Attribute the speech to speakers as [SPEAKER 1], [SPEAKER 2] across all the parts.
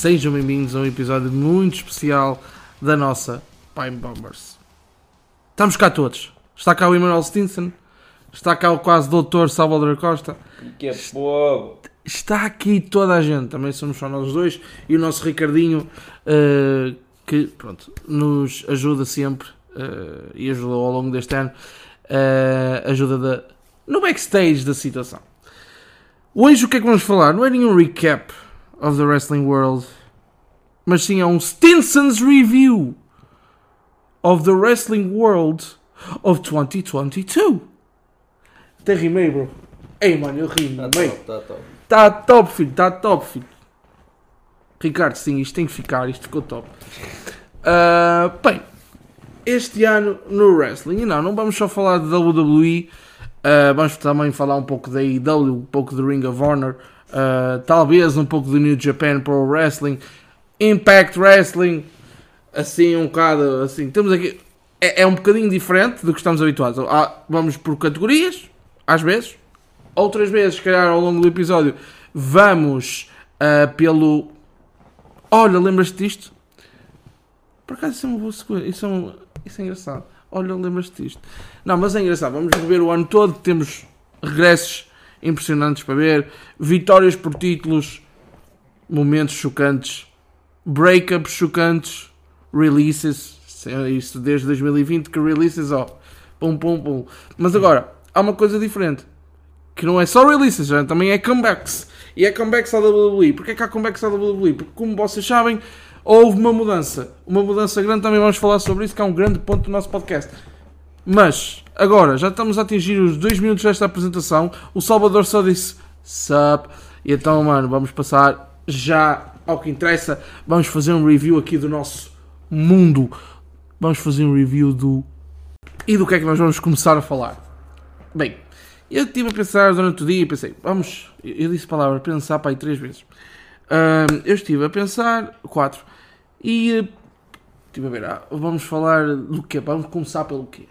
[SPEAKER 1] Sejam bem-vindos a um episódio muito especial da nossa Pine Bombers. Estamos cá todos. Está cá o Emmanuel Stinson, está cá o quase doutor Salvador Costa,
[SPEAKER 2] Que é povo.
[SPEAKER 1] está aqui toda a gente, também somos só nós dois, e o nosso Ricardinho, eh, que pronto, nos ajuda sempre eh, e ajudou ao longo deste ano, eh, ajuda da- no backstage da situação. Hoje o que é que vamos falar? Não é nenhum recap of the wrestling world, mas sim é um Stinson's review of the wrestling world of 2022. Até rimei, bro. Ei, mano, eu rimo,
[SPEAKER 2] Tá
[SPEAKER 1] bem.
[SPEAKER 2] top, tá top.
[SPEAKER 1] Está top, filho, está top, filho. Ricardo, sim, isto tem que ficar, isto ficou top. Ah, bem, este ano no wrestling, e não, não vamos só falar de WWE, ah, vamos também falar um pouco da AEW, um pouco do Ring of Honor, ah, talvez um pouco do New Japan Pro Wrestling, Impact Wrestling, assim um bocado, assim, temos aqui, é, é um bocadinho diferente do que estamos habituados. Ah, vamos por categorias, às vezes, outras vezes, se calhar ao longo do episódio, vamos ah, pelo. Olha, lembras-te disto? Por acaso isso é uma boa sequência. Isso é, isso é engraçado. Olha, lembras-te disto? Não, mas é engraçado. Vamos rever o ano todo. Temos regressos impressionantes para ver, vitórias por títulos, momentos chocantes, breakups chocantes, releases. Isso é Isso desde 2020 que releases, ó. Pum, pum, pum. Mas agora, há uma coisa diferente que não é só releases, já, também é comebacks. E é comebacks à WWE. Porquê é que há comebacks à WWE? Porque, como vocês sabem, houve uma mudança. Uma mudança grande, também vamos falar sobre isso, que é um grande ponto do nosso podcast. Mas, agora, já estamos a atingir os 2 minutos desta apresentação. O Salvador só disse sup. E então, mano, vamos passar já ao que interessa. Vamos fazer um review aqui do nosso mundo. Vamos fazer um review do. E do que é que nós vamos começar a falar? Bem, eu estive a pensar durante o dia e pensei, vamos, eu disse a palavra pensar para aí três vezes. Eu estive a pensar, quatro, e eh, estive a ver, ah, vamos falar do quê? Vamos começar pelo quê?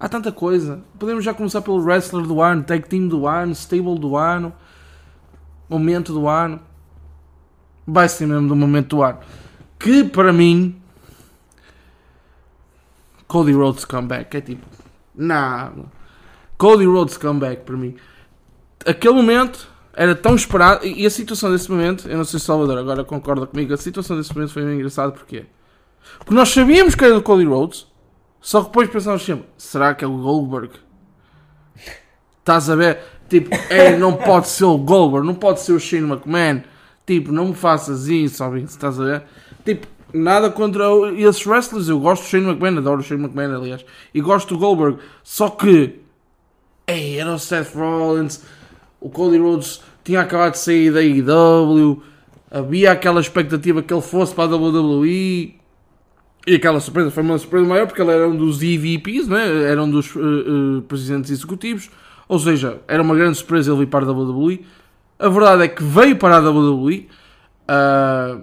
[SPEAKER 1] Há tanta coisa. Podemos já começar pelo wrestler do ano, tag team do ano, stable do ano, momento do ano. Vai ser mesmo do momento do ano. Que para mim, Cody Rhodes comeback é tipo, nada. Cody Rhodes comeback para mim. Aquele momento era tão esperado. E a situação desse momento, eu não sei se Salvador agora concorda comigo, a situação desse momento foi meio engraçado porquê? Porque nós sabíamos que era do Cody Rhodes, só que depois pensávamos sempre: será que é o Goldberg? Estás a ver? Tipo, é, não pode ser o Goldberg, não pode ser o Shane McMahon. Tipo, não me faças isso, óbvio, estás a ver? Tipo, nada contra esses wrestlers. Eu gosto do Shane McMahon, adoro o Shane McMahon, aliás. E gosto do Goldberg. Só que, ei, era o Seth Rollins, o Cody Rhodes tinha acabado de sair da AEW, havia aquela expectativa que ele fosse para a WWE. E aquela surpresa foi uma surpresa maior porque ele era um dos EVPs, né? era um dos eh, eh, presidentes executivos. Ou seja, era uma grande surpresa ele vir para a WWE. A verdade é que veio para a WWE. Ah,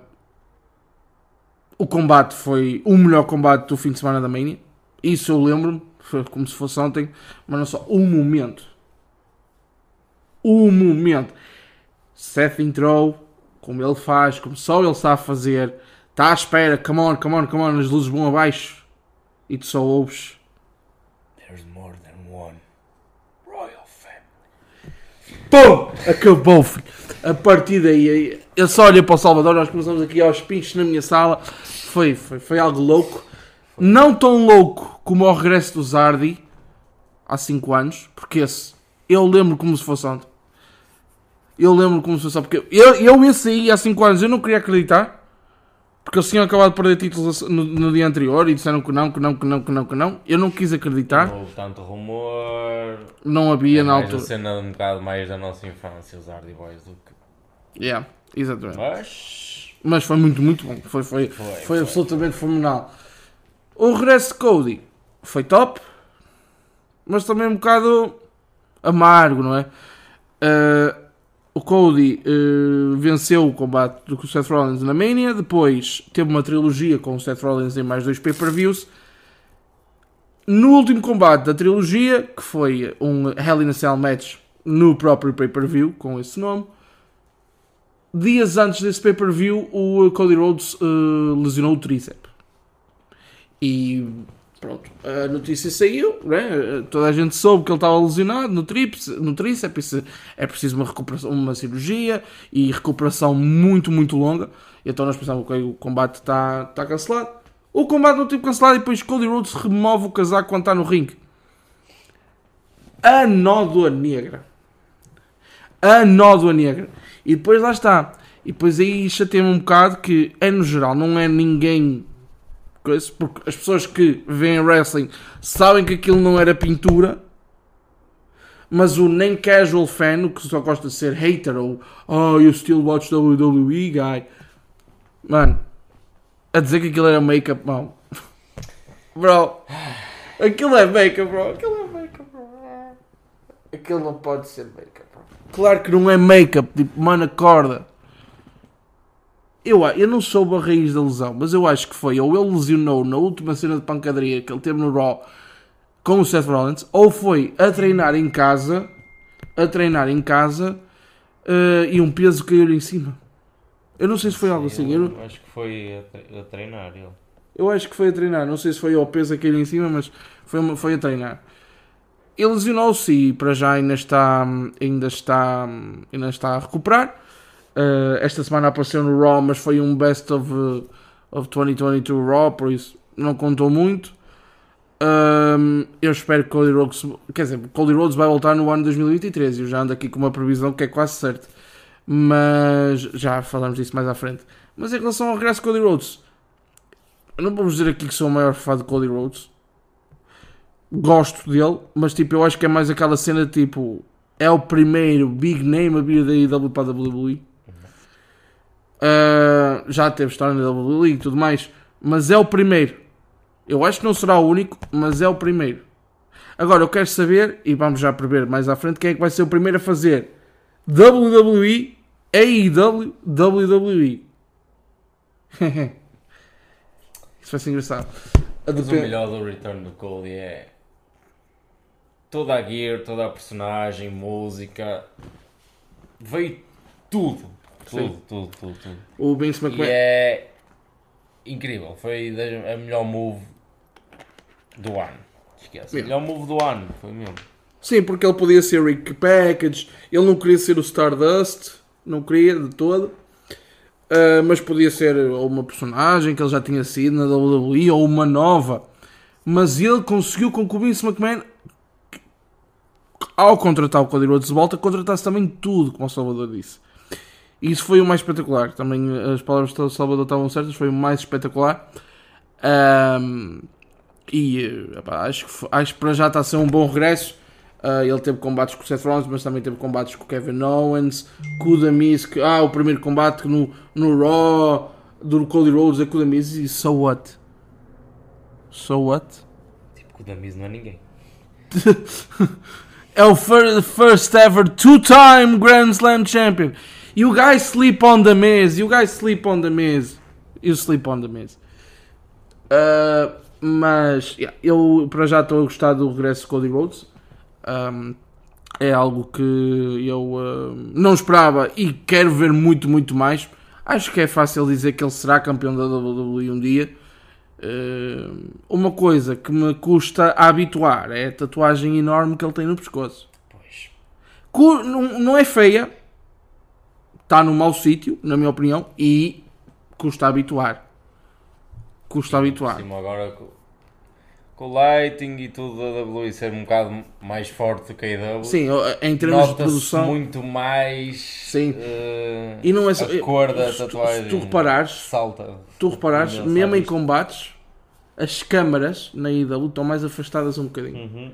[SPEAKER 1] o combate foi o melhor combate do fim de semana da Mania. Isso eu lembro-me. Foi como se fosse ontem. Mas não só. O momento. O momento. Seth entrou. Como ele faz. Como só ele sabe fazer. Está à espera. Come on, come on, come on. As luzes vão abaixo. E tu só ouves.
[SPEAKER 2] There's more than one. Royal Family.
[SPEAKER 1] Pum! Acabou, filho. A partir daí, eu só olhei para o Salvador, nós começamos aqui aos pinchos na minha sala. Foi, foi, foi algo louco. Não tão louco como o regresso do Zardi há 5 anos, porque esse eu lembro como se fosse ontem. Eu lembro como se fosse ontem, porque eu, eu esse aí há 5 anos eu não queria acreditar, porque eles tinham acabado de perder títulos no, no dia anterior e disseram que não, que não, que não, que não, que não. Eu não quis acreditar,
[SPEAKER 2] Não houve tanto rumor.
[SPEAKER 1] não havia
[SPEAKER 2] É
[SPEAKER 1] na altura.
[SPEAKER 2] a cena um bocado mais da nossa infância, os Hardy Boys do que.
[SPEAKER 1] Yeah, exatamente.
[SPEAKER 2] Mas.
[SPEAKER 1] Mas foi muito, muito bom. Foi, foi,
[SPEAKER 2] Foi,
[SPEAKER 1] foi,
[SPEAKER 2] foi.
[SPEAKER 1] absolutamente fenomenal. O regresso de Cody foi top, mas também um bocado amargo, não é? Eh, o Cody eh, venceu o combate do Seth Rollins na Mania, depois teve uma trilogia com o Seth Rollins em mais dois pay-per-views. No último combate da trilogia, que foi um Hell in a Cell match no próprio pay-per-view, com esse nome, dias antes desse pay-per-view, o Cody Rhodes uh, lesionou o tríceps. E pronto, a notícia saiu, né? toda a gente soube que ele estava lesionado no, tríceps, no tríceps, é preciso uma recuperação, uma cirurgia e recuperação muito, muito longa. Então nós pensávamos que o combate está tá cancelado. O combate não teve cancelado e depois Cody Rhodes remove o casaco quando está no ringue. A nódoa negra. A nódoa negra. E depois lá está. E depois aí chateia-me um bocado que é no geral, não é ninguém. Porque as pessoas que veem wrestling sabem que aquilo não era pintura. Mas o nem casual fan, o que só gosta de ser hater ou Oh, you still watch WWE guy. Mano, a dizer que aquilo era make-up, não. Bro, aquilo é make-up, bro. Aquilo é make-up, bro. Aquilo não pode ser make-up, bro. Claro que não é make-up, tipo, mano, acorda. Eu, eu não soube a raiz da lesão, mas eu acho que foi ou ele lesionou na última cena de pancadaria que ele teve no Raw com o Seth Rollins, ou foi a treinar em casa, a treinar em casa uh, e um peso caiu-lhe em cima. Eu não sei se foi
[SPEAKER 2] Sim,
[SPEAKER 1] algo assim.
[SPEAKER 2] Eu,
[SPEAKER 1] Eu,
[SPEAKER 2] acho que foi a, tre- a treinar ele.
[SPEAKER 1] eu acho que foi a treinar. Não sei se foi ao peso a cair em cima, mas foi, uma- foi a treinar. Ele lesionou-se e para já ainda está, ainda está, ainda está a recuperar. Uh, esta semana apareceu no Raw, mas foi um best of, uh, of 2022 Raw, por isso não contou muito. Um, eu espero que Cody Rhodes, quer dizer, Cody Rhodes vai voltar no ano 2023. Eu já ando aqui com uma previsão que é quase certa, mas já falamos disso mais à frente. Mas em relação ao regresso de Cody Rhodes, não vamos dizer aqui que sou o maior fã de Cody Rhodes. Gosto dele, mas tipo, eu acho que é mais aquela cena tipo, é o primeiro big name a vir da IW para a WWE. Uh, já teve história na WWE e tudo mais, mas é o primeiro. Eu acho que não será o único, mas é o primeiro. Agora eu quero saber, e vamos já prever mais à frente, quem é que vai ser o primeiro a fazer WWE, AEW, WWE. Isso vai ser engraçado. A
[SPEAKER 2] Mas o
[SPEAKER 1] depen-
[SPEAKER 2] melhor do Return do Cody é toda a gear, toda a personagem, música. Veio tudo. Tudo,
[SPEAKER 1] Sim.
[SPEAKER 2] tudo, tudo, tudo.
[SPEAKER 1] O Vince
[SPEAKER 2] E
[SPEAKER 1] McMahon.
[SPEAKER 2] é incrível. Foi a melhor move do ano. Esquece.
[SPEAKER 1] Yeah.
[SPEAKER 2] Melhor move do ano. Foi mesmo.
[SPEAKER 1] Sim, porque ele podia ser Rick Package, ele não queria ser o Stardust, não queria de todo. Ah, mas podia ser ou uma personagem que ele já tinha sido na WWE ou uma nova. Mas ele conseguiu com que o Vince McMahon, ao contratar o Cody Rhodes de volta, contratasse também tudo, como o Salvador disse. E isso foi o mais espetacular. Também as palavras do Salvador estavam certas, foi o mais espetacular. Ahm, e eh, epá, acho, que, acho que para já está a ser um bom regresso. Ah, ele teve combates com o Seth Rollins, mas também teve combates com o Kevin Owens, com o Damis, que, ah, o primeiro combate no, no Raw do Cody Rhodes é com o Damis e so what? So what?
[SPEAKER 2] Tipo, que o Damis não é ninguém.
[SPEAKER 1] É o fir- first ever two-time Grand Slam champion. You guys sleep on the Miz. You guys sleep on the Miz. You sleep on the Miz. Uh, mas yeah, eu para já estou a gostar do regresso de Cody Rhodes. Um, é algo que eu uh, não esperava e quero ver muito, muito mais. Acho que é fácil dizer que ele será campeão da WWE um dia. Uh, uma coisa que me custa a habituar é a tatuagem enorme que ele tem no pescoço.
[SPEAKER 2] Pois.
[SPEAKER 1] Cu- não, não é feia, está no mau sítio, na minha opinião, e custa a habituar. Custa a habituar.
[SPEAKER 2] Sim, agora com, com o lighting e tudo da WWE ser um bocado mais forte do que a AEW.
[SPEAKER 1] Sim, em termos de produção.
[SPEAKER 2] muito mais
[SPEAKER 1] Sim.
[SPEAKER 2] eh,
[SPEAKER 1] E não é só-
[SPEAKER 2] a cor da
[SPEAKER 1] se tu-
[SPEAKER 2] tatuagem.
[SPEAKER 1] se tu reparares-
[SPEAKER 2] salta.
[SPEAKER 1] Tu reparares, mesmo em combates, as câmaras na IW estão mais afastadas um bocadinho.
[SPEAKER 2] Uhum.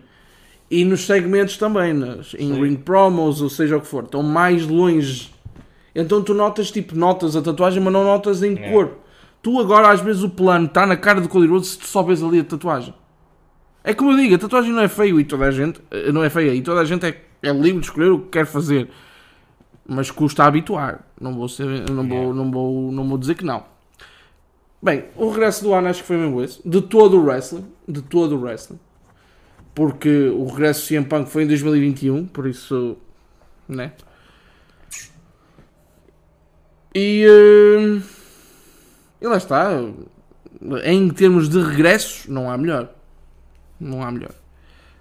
[SPEAKER 1] E nos segmentos também, nas, em
[SPEAKER 2] Sim.
[SPEAKER 1] ring promos, ou seja o que for, estão mais longe. Então tu notas, tipo, notas a tatuagem, mas não notas em
[SPEAKER 2] É.
[SPEAKER 1] cor. Tu agora, às vezes, o plano está na cara do Rhodes se tu só vês ali a tatuagem. É como eu digo, a tatuagem não é feio e toda a gente, eh, não é feia, e toda a gente é, é livre de escolher o que quer fazer. Mas custa a habituar. Não vou, ser, não, vou,
[SPEAKER 2] Yeah.
[SPEAKER 1] não, vou, não vou dizer que não. Bem, o regresso do ano acho que foi mesmo esse. De todo o wrestling. De todo o wrestling. Porque o regresso de CM Punk foi em 2021, por isso, né? E, uh, e lá está. Em termos de regressos, não há melhor. Não há melhor.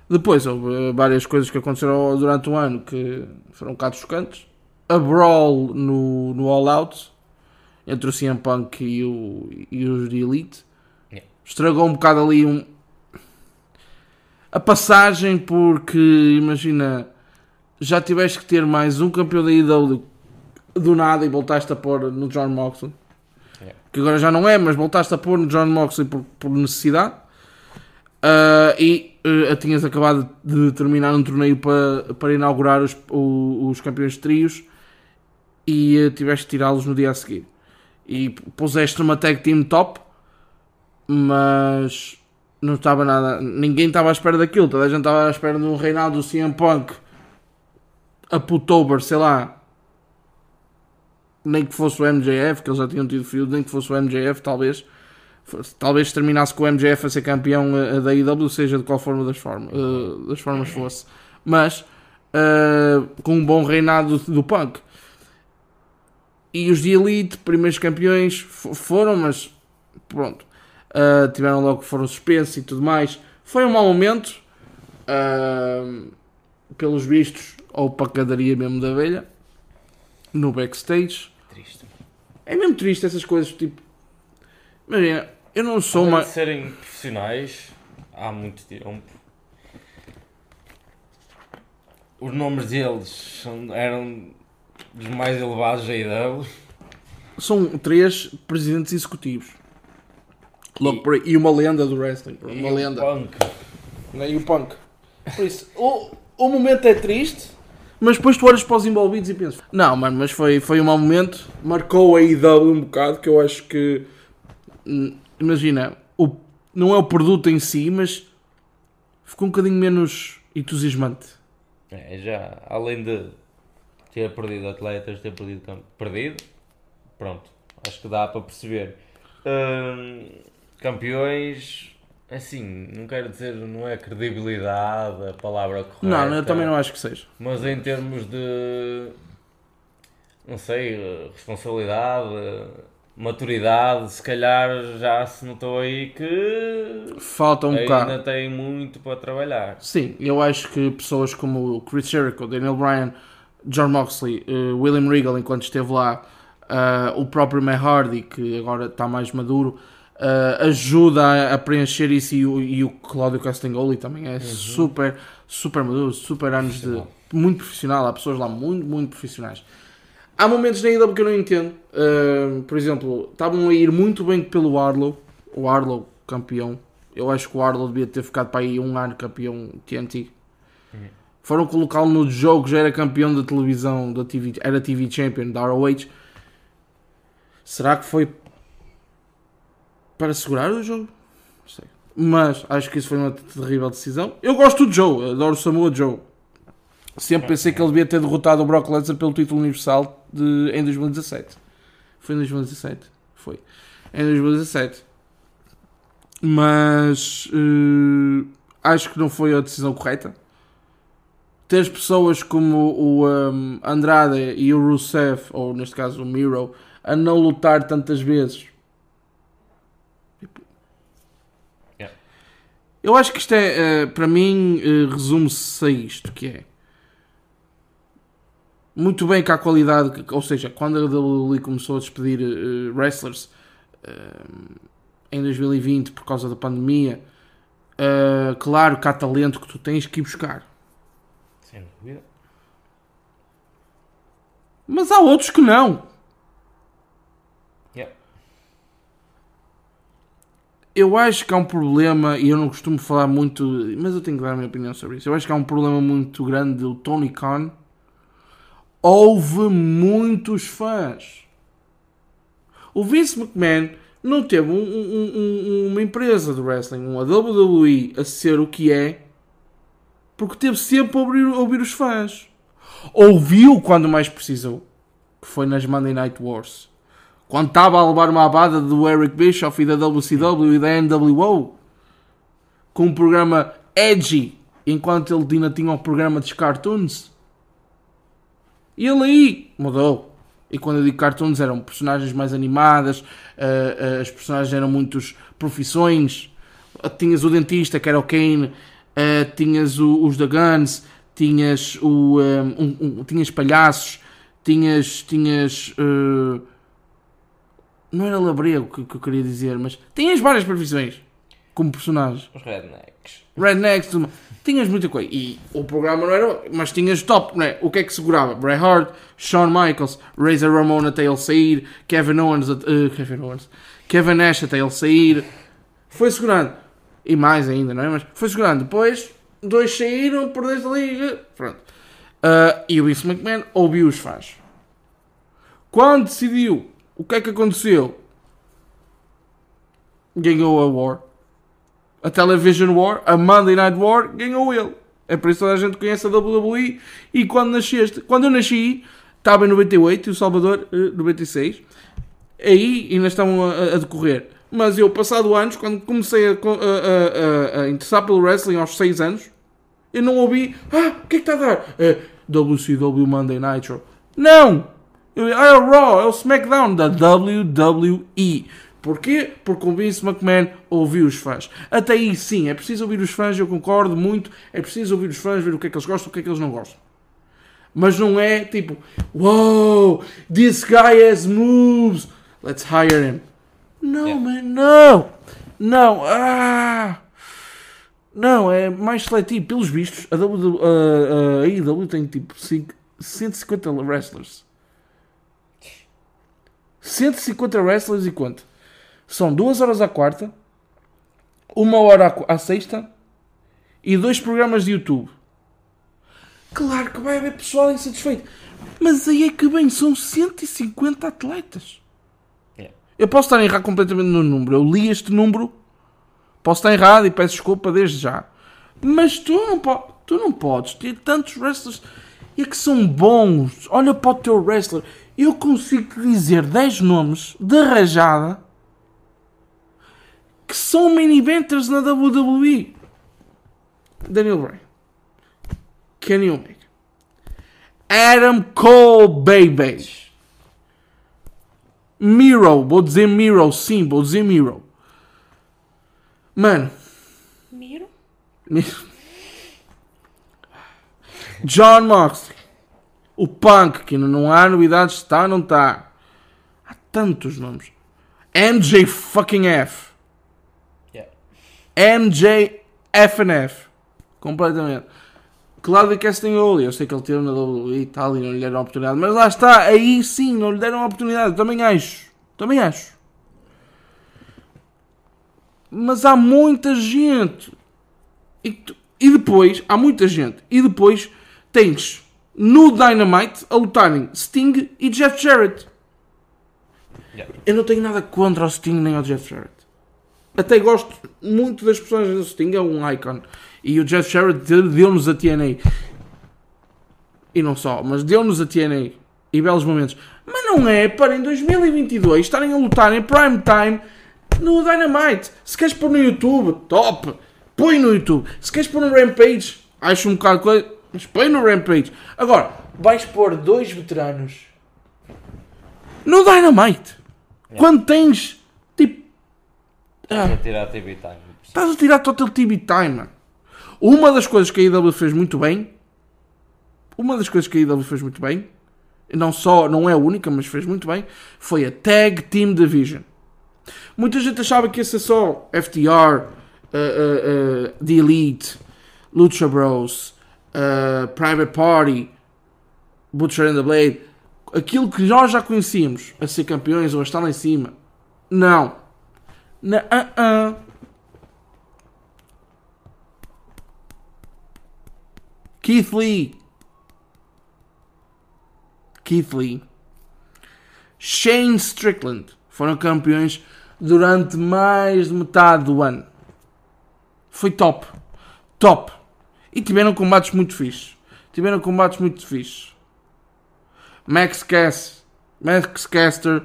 [SPEAKER 1] Depois houve várias coisas que aconteceram durante o ano que foram um bocado chocantes. A brawl no, no All Out entre o CM Punk e, o, e os de Elite estragou um bocado ali um, a passagem porque imagina já tiveste que ter mais um campeão da IW do nada e voltaste a pôr no John Moxley.
[SPEAKER 2] Yeah.
[SPEAKER 1] que agora já não é, mas voltaste a pôr no John Moxley por, por necessidade. Ah, e ah, tinhas acabado de terminar um torneio para, para inaugurar os, o- os campeões de trios e ah, tiveste de tirá-los no dia a seguir. E puseste uma tag team top mas não estava nada ninguém estava à espera daquilo. Toda a gente estava à espera de um reinado do CM Punk a Putober, sei lá nem que fosse o MJF que eles já tinham tido feud, nem que fosse o MJF talvez talvez terminasse com o MJF a ser campeão eh, da IW, seja de qual forma das, forma, eh, das formas fosse mas eh, com um bom reinado do, Punk e os de Elite, primeiros campeões, fo- foram, mas pronto, Uh, tiveram logo foram suspensos e tudo mais. Foi um mau momento, uh, pelos vistos, ou pacadaria mesmo da velha, no backstage. É mesmo triste essas coisas, tipo, imagina, eu não sou uma.
[SPEAKER 2] serem profissionais há muito tempo. Os nomes deles eram dos mais elevados da IW.
[SPEAKER 1] São três presidentes executivos. Logo por aí. E uma lenda do wrestling. Uma
[SPEAKER 2] E o
[SPEAKER 1] lenda.
[SPEAKER 2] Punk.
[SPEAKER 1] né? E o punk. Por isso, o, o momento é triste, mas depois tu olhas para os envolvidos e pensas: Não, mano, mas foi, foi um mau momento. Marcou a IW um bocado. Que eu acho que. hum, Imagina, o, não é o produto em si, mas ficou um bocadinho menos entusiasmante.
[SPEAKER 2] É, já, além de ter perdido atletas, ter perdido campo. Perdido? Pronto, acho que dá para perceber. Hum, campeões, assim, não quero dizer, não é credibilidade a palavra correta.
[SPEAKER 1] Não, eu também não acho que seja.
[SPEAKER 2] Mas em termos de. Não sei, responsabilidade, maturidade, se calhar já se notou aí que.
[SPEAKER 1] Falta um bocado.
[SPEAKER 2] ainda tem muito para trabalhar.
[SPEAKER 1] Sim, eu acho que pessoas como o Chris Jericho, Daniel Bryan, John Moxley, eh, William Regal, enquanto esteve lá, eh, o próprio Matt Hardy, que agora está mais maduro, eh, ajuda a, a preencher isso e o, e o Claudio Castagnoli também é super, super maduro, super anos de. Muito profissional. Há pessoas lá muito, muito profissionais. Há momentos na IW que eu não entendo. Eh, por exemplo, estavam a ir muito bem pelo Arlow, o Arlow campeão. Eu acho que o Arlow devia ter ficado para aí um ano campeão TNT. Foram colocá-lo no jogo, já era campeão da televisão, da TV, era TV Champion da ROH. Será que foi para segurar o jogo? Não sei. Mas acho que isso foi uma terrível decisão. Eu gosto do Joe, adoro o Samoa Joe. Sempre pensei que ele devia ter derrotado o Brock Lesnar pelo título universal de, em 2017. Foi em 2017. Foi. Em 2017. Mas eh, acho que não foi a decisão correta. Ter pessoas como o um, Andrade e o Rusev, ou neste caso o Miro, a não lutar tantas vezes.
[SPEAKER 2] Yeah.
[SPEAKER 1] Eu acho que isto é, eh, para mim, eh, resume-se a isto, que é muito bem que a qualidade, ou seja, quando a WWE começou a despedir eh, wrestlers em 2020 por causa da pandemia, claro que há talento que tu tens que ir buscar.
[SPEAKER 2] Sem dúvida.
[SPEAKER 1] Mas há outros que não.
[SPEAKER 2] Yeah.
[SPEAKER 1] Eu acho que há um problema, e eu não costumo falar muito, mas eu tenho que dar a minha opinião sobre isso. Eu acho que há um problema muito grande do Tony Khan. Houve muitos fãs. O Vince McMahon não teve um- um- um- uma empresa de wrestling, uma WWE, a ser o que é, porque teve sempre a ouvir, a ouvir os fãs. Ouviu quando mais precisou, que foi nas Monday Night Wars. Quando estava a levar uma abada do Eric Bischoff e da WCW e da NWO, com um programa edgy, enquanto ele ainda tinha um programa de cartoons. E ele aí mudou. E quando eu digo cartoons eram personagens mais animadas, uh, uh, as personagens eram muitos profissões. Tinhas o dentista, que era o Kane, uh, tinhas o, os da Guns, tinhas, o, um, um, tinhas palhaços, tinhas. tinhas não era labrego que, que eu queria dizer, mas tinhas várias profissões como personagens.
[SPEAKER 2] Os rednecks.
[SPEAKER 1] Rednecks, tudo. tinhas muita coisa. E o programa não era, mas tinhas top, não é? O que é que segurava? Bret Hart, Shawn Michaels, Razor Ramon até ele sair, Kevin Owens, uh, Kevin Owens, Kevin Nash até ele sair. Foi segurando. E mais ainda, não é? Mas foi segurando. Depois, dois saíram, perdeste a liga. Pronto. Uh, e o Vince McMahon ouviu os fãs. Quando decidiu o que é que aconteceu? Ganhou a War. A Television War, a Monday Night War, ganhou ele. É por isso que toda a gente conhece a WWE. E quando nasceste, quando eu nasci, estava em 98 e o Salvador 96. Eh, Aí ainda estão a, a, decorrer. Mas eu, passado anos, quando comecei a, a, a, interessar pelo wrestling aos 6 anos, eu não ouvi. Ah, o que é que está a dar? É, WCW Monday Nitro. Não! É o Raw, é o SmackDown da WWE. Porquê? Porque o Vince McMahon ouviu os fãs. Até aí sim, é preciso ouvir os fãs, eu concordo muito. É preciso ouvir os fãs, ver o que é que eles gostam, o que é que eles não gostam. Mas não é tipo, wow, this guy has moves, let's hire him. Não, yeah. man, não, não, ah, não, é mais seletivo. Pelos vistos, a, w, a, a AEW tem tipo 5, 150 wrestlers. 150 wrestlers e quanto? São 2 horas à quarta, 1 hora à sexta e dois programas de YouTube. Claro que vai haver pessoal insatisfeito. Mas aí é que bem, são 150 atletas. Yeah. Eu posso estar errado completamente no número. Eu li este número, posso estar errado e peço desculpa desde já. Mas tu não, po tu não podes ter tantos wrestlers e que são bons. Olha para o teu wrestler eu consigo dizer 10 nomes de rajada que são main eventers na WWE. Daniel Bryan, Kenny Omega, Adam Cole, baby. Miro, vou dizer Miro, sim, vou dizer Miro. Mano.
[SPEAKER 3] Miro?
[SPEAKER 1] John Moxley. O Punk, que não há novidades, está ou não está. Há tantos nomes. MJ fucking F. Yeah. MJ FNF. Completamente. Claudio Castagnoli, eu sei que ele teve na WWE e tal e não lhe deram a oportunidade, mas lá está, aí sim, não lhe deram a oportunidade, também acho. Também acho. Mas há muita gente. E, e depois, há muita gente. E depois tens no Dynamite a lutarem Sting e Jeff Jarrett. Yeah. Eu não tenho nada contra o Sting nem o Jeff Jarrett. Até gosto muito das personagens do Sting, é um icon. E o Jeff Jarrett deu-nos a TNA. E não só, mas deu-nos a TNA. E belos momentos. Mas não é para em 2022 estarem a lutar em prime time no Dynamite. Se queres pôr no YouTube, top. Põe no YouTube. Se queres pôr no Rampage, acho um bocado coisa mas põe no Rampage. Agora, vais pôr dois veteranos no Dynamite. Yeah. Quando tens tipo.
[SPEAKER 2] Estás ah, a tirar TV time.
[SPEAKER 1] Estás a tirar Total TV time, mano. Uma das coisas que a IW fez muito bem. Uma das coisas que a IW fez muito bem. Não só, não é a única, mas fez muito bem. Foi a Tag Team Division. Muita gente achava que ia ser só FTR, uh, uh, uh, The Elite, Lucha Bros, uh, Private Party, Butcher and the Blade, aquilo que nós já conhecíamos a ser campeões ou a estar lá em cima. Não. Não. Uh -uh. Keith Lee. Keith Lee. Shane Strickland foram campeões durante mais de metade do ano. Foi top. Top. E tiveram combates muito fixes. Tiveram combates muito fixes. Max Cass, Max Caster,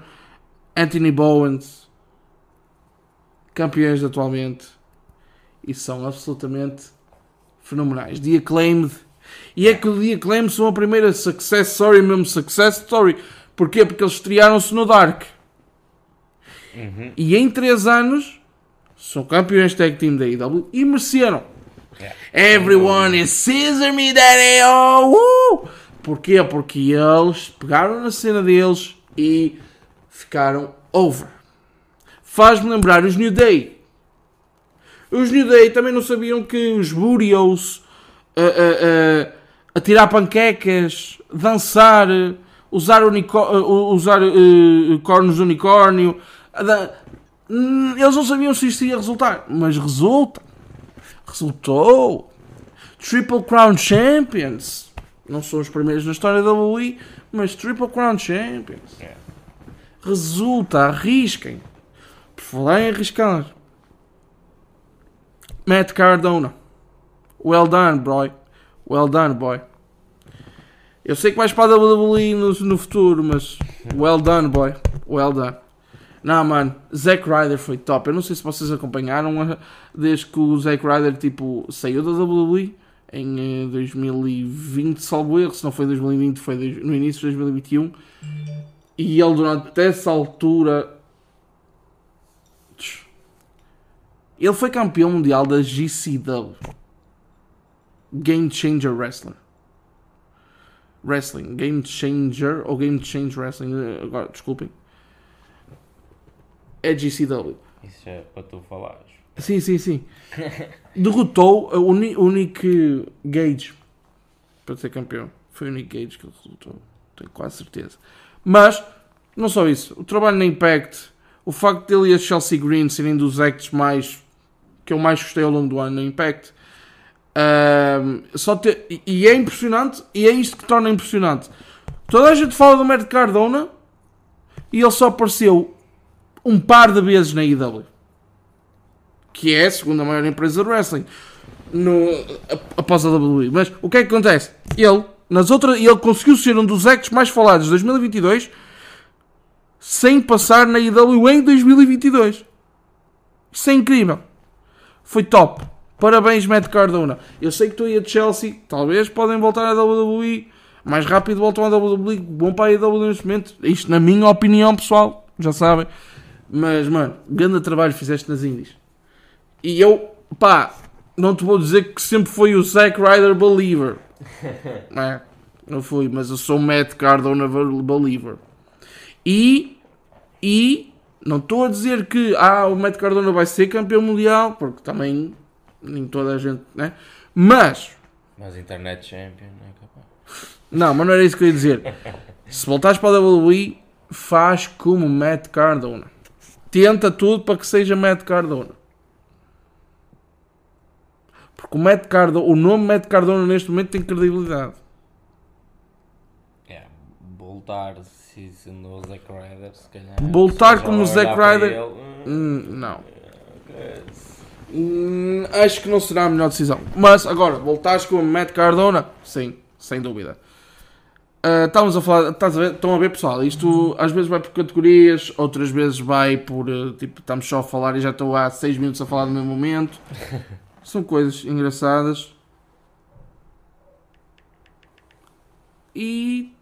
[SPEAKER 1] Anthony Bowens, campeões atualmente. E são absolutamente fenomenais. The Acclaimed. E é que o The Acclaimed são a primeira success story, mesmo success story. Porquê? Porque eles estrearam-se no Dark.
[SPEAKER 2] Uhum.
[SPEAKER 1] E em 3 anos são campeões tag team da IW e mereceram.
[SPEAKER 2] Yeah.
[SPEAKER 1] Everyone is scissor me daddy oh! Uh! Porquê? Porque eles pegaram na cena deles e ficaram over. Faz-me lembrar os New Day. Os New Day também não sabiam que os Burials uh, uh, uh, atirar panquecas, dançar, usar, usar cornos de unicórnio. Hum, Eles não sabiam se isto ia resultar, mas resulta. Resultou. Triple Crown Champions. Não são os primeiros na história da WWE, mas Triple Crown Champions.
[SPEAKER 2] Yeah.
[SPEAKER 1] Resulta, arrisquem. Por falar em arriscar. Matt Cardona. Well done, boy. Well done, boy. Eu sei que vais para a WWE no, no futuro, mas well done, boy. Well done. Não, mano, Zack Ryder foi top. Eu não sei se vocês acompanharam desde que o Zack Ryder tipo, saiu da WWE em eh, 2020, salvo erro. Se não foi 2020, foi no início de 2021. E ele, durante essa altura, ele foi campeão mundial da GCW Game Changer Wrestling. Wrestling, Game Changer ou Game Change Wrestling, eh, agora desculpem. É GCW.
[SPEAKER 2] Isso é para tu falares.
[SPEAKER 1] Sim, sim, sim. Derrotou o Nick Gage para ser campeão. Foi o Nick Gage que ele derrotou, tenho quase certeza. Mas, não só isso, o trabalho na Impact, o facto dele e a Chelsea Green serem dos acts mais que eu mais gostei ao longo do ano na Impact. ahm, só ter, e- e é impressionante, e é isto que torna impressionante. Toda a gente fala do Matt Cardona e ele só apareceu um par de vezes na IW que é a segunda maior empresa de wrestling no, após a WWE. Mas o que é que acontece? Ele, nas outras, ele conseguiu ser um dos actos mais falados de 2022 sem passar na IW em 2022. Isso é incrível. Foi top. Parabéns, Matt Cardona. Eu sei que tu e a Chelsea talvez podem voltar à WWE mais rápido voltam à WWE. Bom para a IW neste momento. Isto na minha opinião pessoal, já sabem. Mas, mano, grande trabalho fizeste nas indies. E eu, pá, não te vou dizer que sempre fui o Zack Ryder believer. Não é? Não fui, mas eu sou o Matt Cardona believer. E, e, não estou a dizer que ah, o Matt Cardona vai ser campeão mundial, porque também nem toda a gente, né? Mas,
[SPEAKER 2] Mas Internet Champion não é capaz.
[SPEAKER 1] não, mas não era isso que eu ia dizer. Se voltares para a WWE, faz como Matt Cardona. Tenta tudo para que seja Matt Cardona. Porque o Matt Cardona, o nome Matt Cardona neste momento tem credibilidade.
[SPEAKER 2] Yeah. Voltar se sendo o Zack Ryder, se calhar.
[SPEAKER 1] Voltar como o Zack Ryder-
[SPEAKER 2] hum,
[SPEAKER 1] Hum, não. Hum, acho que não será a melhor decisão. Mas agora, voltares com o Matt Cardona? Sim, sem dúvida. Ah, estamos a falar, estás a ver, estão a ver pessoal, isto às vezes vai por categorias, outras vezes vai por, eh, tipo, estamos só a falar e já estou há 6 minutos a falar no mesmo momento. São coisas engraçadas. E...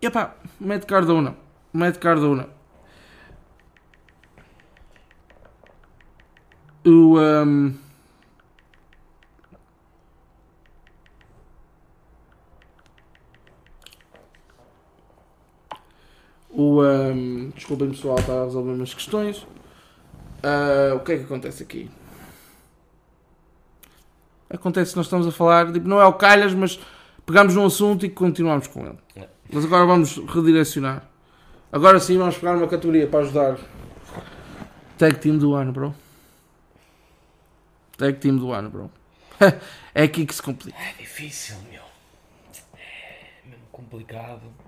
[SPEAKER 1] E epá, Matt Cardona. Matt Cardona. O... Um... O, um, desculpem pessoal, está a resolver umas questões. Ah, o que é que acontece aqui? Acontece que nós estamos a falar, tipo, não é o calhas, mas pegamos num assunto e continuamos com ele.
[SPEAKER 2] É.
[SPEAKER 1] Mas agora vamos redirecionar. Agora sim vamos pegar uma categoria para ajudar. Tag Team do ano, bro. Tag Team do ano, bro. é aqui que se complica.
[SPEAKER 2] É difícil, meu. É mesmo complicado.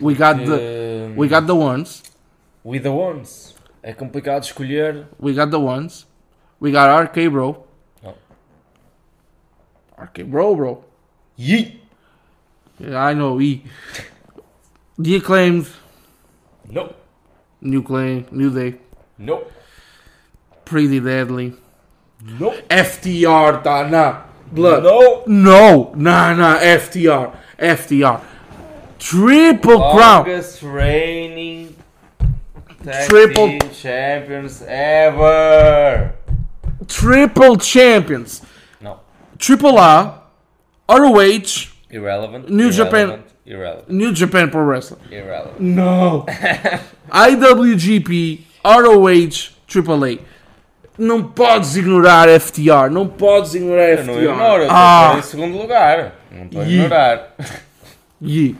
[SPEAKER 1] We got the,
[SPEAKER 2] Eh,
[SPEAKER 1] we got the ones.
[SPEAKER 2] With the ones. É complicado escolher.
[SPEAKER 1] We got the ones. We got RK, bro.
[SPEAKER 2] Oh.
[SPEAKER 1] RK, bro, bro.
[SPEAKER 2] Yeet!
[SPEAKER 1] Yeah, I know. E. The acclaimed.
[SPEAKER 2] No.
[SPEAKER 1] New claim. New Day.
[SPEAKER 2] Nope.
[SPEAKER 1] Pretty Deadly.
[SPEAKER 2] No.
[SPEAKER 1] FTR tá na Blood.
[SPEAKER 2] No.
[SPEAKER 1] No, no, no, FTR, FTR. Triple Crown.
[SPEAKER 2] Longest reigning tag
[SPEAKER 1] Triple-
[SPEAKER 2] team champions ever.
[SPEAKER 1] Triple Champions.
[SPEAKER 2] No.
[SPEAKER 1] Triple A, ROH,
[SPEAKER 2] Irrelevant.
[SPEAKER 1] New Japan-
[SPEAKER 2] irrelevant, Irrelevant.
[SPEAKER 1] New Japan Pro Wrestling.
[SPEAKER 2] Irrelevant.
[SPEAKER 1] No. IWGP, ROH, AAA. Não podes ignorar FTR. Não podes ignorar
[SPEAKER 2] Eu
[SPEAKER 1] FTR.
[SPEAKER 2] não ignoro, eu
[SPEAKER 1] ah,
[SPEAKER 2] em segundo lugar. Não estou a ignorar.
[SPEAKER 1] e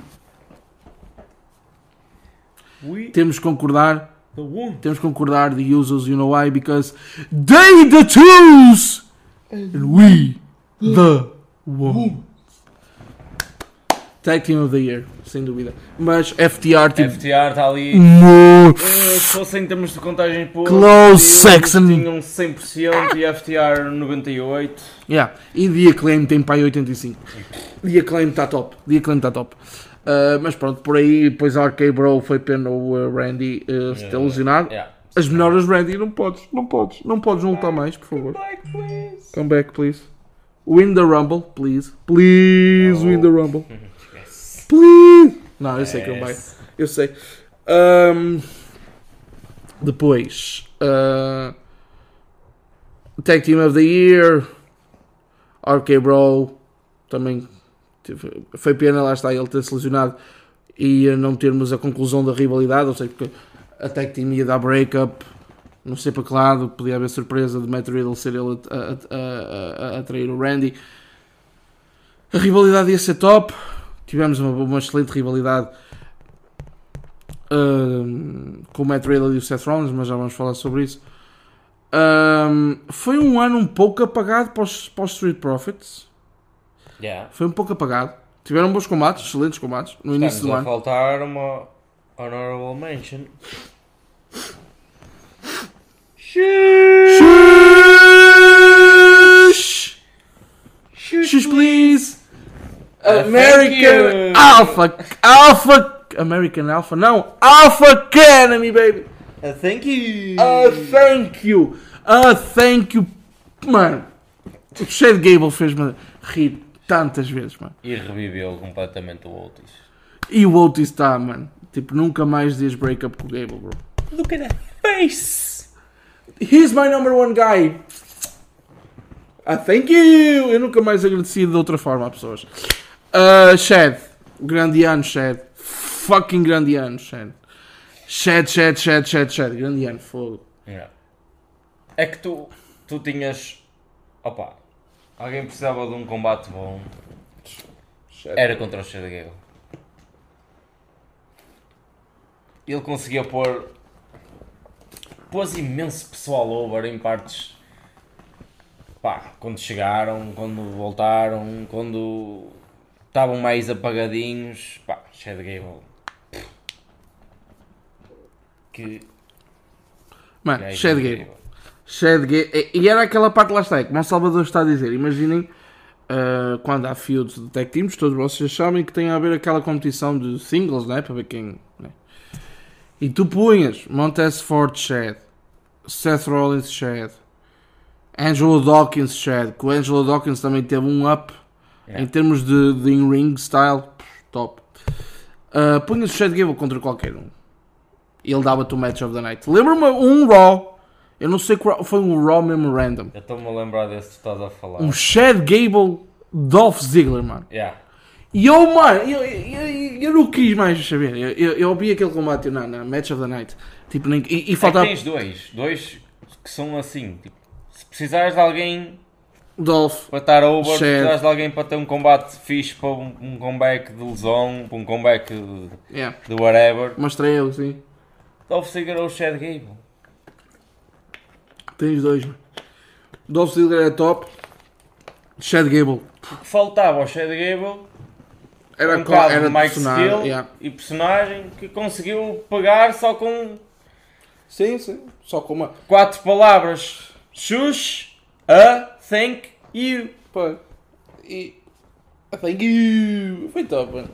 [SPEAKER 2] We
[SPEAKER 1] temos que concordar. Temos que concordar the users, you know why? Because they the twos and we the one. Tag Team of the Year, sem dúvida. Mas FTR tipo.
[SPEAKER 2] FTR está ali.
[SPEAKER 1] Mo-
[SPEAKER 2] Eh, Se fosse em termos de contagem pura,
[SPEAKER 1] Close section.
[SPEAKER 2] tinham 100% e FTR 98%.
[SPEAKER 1] Yeah. E The Acclaim tem pai 85. The Acclaim está top. The Acclaim está top. Uh, mas pronto, por aí, depois a RK Bro foi pena o uh, Randy uh, se ter lesionado.
[SPEAKER 2] Yeah.
[SPEAKER 1] As melhores Randy, não podes, não podes, não podes não lutar mais, por favor.
[SPEAKER 2] Like, please.
[SPEAKER 1] Come back, please. Win the Rumble, please. Please win the Rumble.
[SPEAKER 2] Yes.
[SPEAKER 1] Please. Não, eu sei que não vai.
[SPEAKER 2] Yes.
[SPEAKER 1] Eu sei. Ahm, depois. ah, Tag Team of the Year. RK Bro. Também. Foi pena, lá está, ele ter se lesionado e não termos a conclusão da rivalidade. Ou seja, porque a Tag Team ia dar break-up. Não sei para que lado. Podia haver surpresa de Matt Riddle ser ele a, a, a, a, atrair o Randy. A rivalidade ia ser top. Tivemos uma, uma excelente rivalidade ahm, com o Matt Riddle e o Seth Rollins, mas já vamos falar sobre isso. Ahm, foi um ano um pouco apagado para os, para os Street Profits.
[SPEAKER 2] Yeah.
[SPEAKER 1] Foi um pouco apagado. Tiveram bons combates, excelentes combates no início
[SPEAKER 2] Estamos
[SPEAKER 1] do
[SPEAKER 2] a
[SPEAKER 1] ano.
[SPEAKER 2] faltar uma honorable mention.
[SPEAKER 1] Shush! Shush, please!
[SPEAKER 2] Uh,
[SPEAKER 1] American. Alpha! Alpha! American Alpha, não! Alpha Academy, baby!
[SPEAKER 2] Uh, thank you.
[SPEAKER 1] Ah, thank you! Ah, thank you! Mano, o Chad Gable fez-me rir tantas vezes, mano.
[SPEAKER 2] E reviveu completamente o Otis.
[SPEAKER 1] E o Otis está, mano. Tipo, nunca mais diz break-up com o Gable, bro.
[SPEAKER 2] Look at that face.
[SPEAKER 1] He's my number one guy. Ah, thank you! Eu nunca mais agradeci de outra forma a pessoas. Ah, Chad. Grande ano, Chad. Fucking grande ano, Chad. Chad, Chad, Chad, Chad, Chad. Grande ano, fogo.
[SPEAKER 2] Yeah. É que tu, tu tinhas. Opa, alguém precisava de um combate bom. Era contra o Gable. Ele conseguia pôr. Pôs imenso pessoal over em partes. Pá, quando chegaram, quando voltaram, quando estavam mais apagadinhos. Pá, Gable. Que.
[SPEAKER 1] Mano,
[SPEAKER 2] que
[SPEAKER 1] Chad Gable. E- era aquela parte lá está, é como o Salvador está a dizer. Imaginem ah, quando há fields de tag teams, todos vocês sabem que tem a haver aquela competição de singles, né? Para ver quem. né? E tu punhas Montez Ford Chad, Seth Rollins Chad, Angelo Dawkins Chad, que o Angelo Dawkins também teve um up
[SPEAKER 2] Yeah.
[SPEAKER 1] em termos de, de in-ring style, top. Ah, punhas o Chad Gable contra qualquer um. E ele dava-te o match of the night. Lembra-me um Raw. Eu não sei qual foi um Raw Memorandum.
[SPEAKER 2] Eu estou-me a lembrar desse que estás a falar.
[SPEAKER 1] Um Chad Gable Dolph Ziggler, mano.
[SPEAKER 2] Yeah.
[SPEAKER 1] E eu, mano, eu, eu, eu, eu não quis mais saber. Eu, eu, eu vi aquele combate na, na Match of the Night. Tipo, nem, e, e
[SPEAKER 2] É
[SPEAKER 1] faltava
[SPEAKER 2] tens dois, dois que são assim. Tipo, se precisares de alguém
[SPEAKER 1] Dolph.
[SPEAKER 2] para estar over, se precisares de alguém para ter um combate fixe para um, um comeback de lesão, para um comeback de,
[SPEAKER 1] Yeah.
[SPEAKER 2] de whatever,
[SPEAKER 1] Mostrei eu, sim.
[SPEAKER 2] Dolph Ziggler ou Chad Gable.
[SPEAKER 1] Tens dois, mano. Dolph Ziggler é top. Chad Gable.
[SPEAKER 2] O que faltava ao Chad Gable
[SPEAKER 1] Era,
[SPEAKER 2] um bocado
[SPEAKER 1] era
[SPEAKER 2] de Mike
[SPEAKER 1] personagem,
[SPEAKER 2] Skill
[SPEAKER 1] yeah.
[SPEAKER 2] e personagem que conseguiu pegar só com
[SPEAKER 1] Sim, sim. Só com uma.
[SPEAKER 2] quatro palavras. Shush, a, thank you.
[SPEAKER 1] Pô. E. Thank you. Foi top, mano.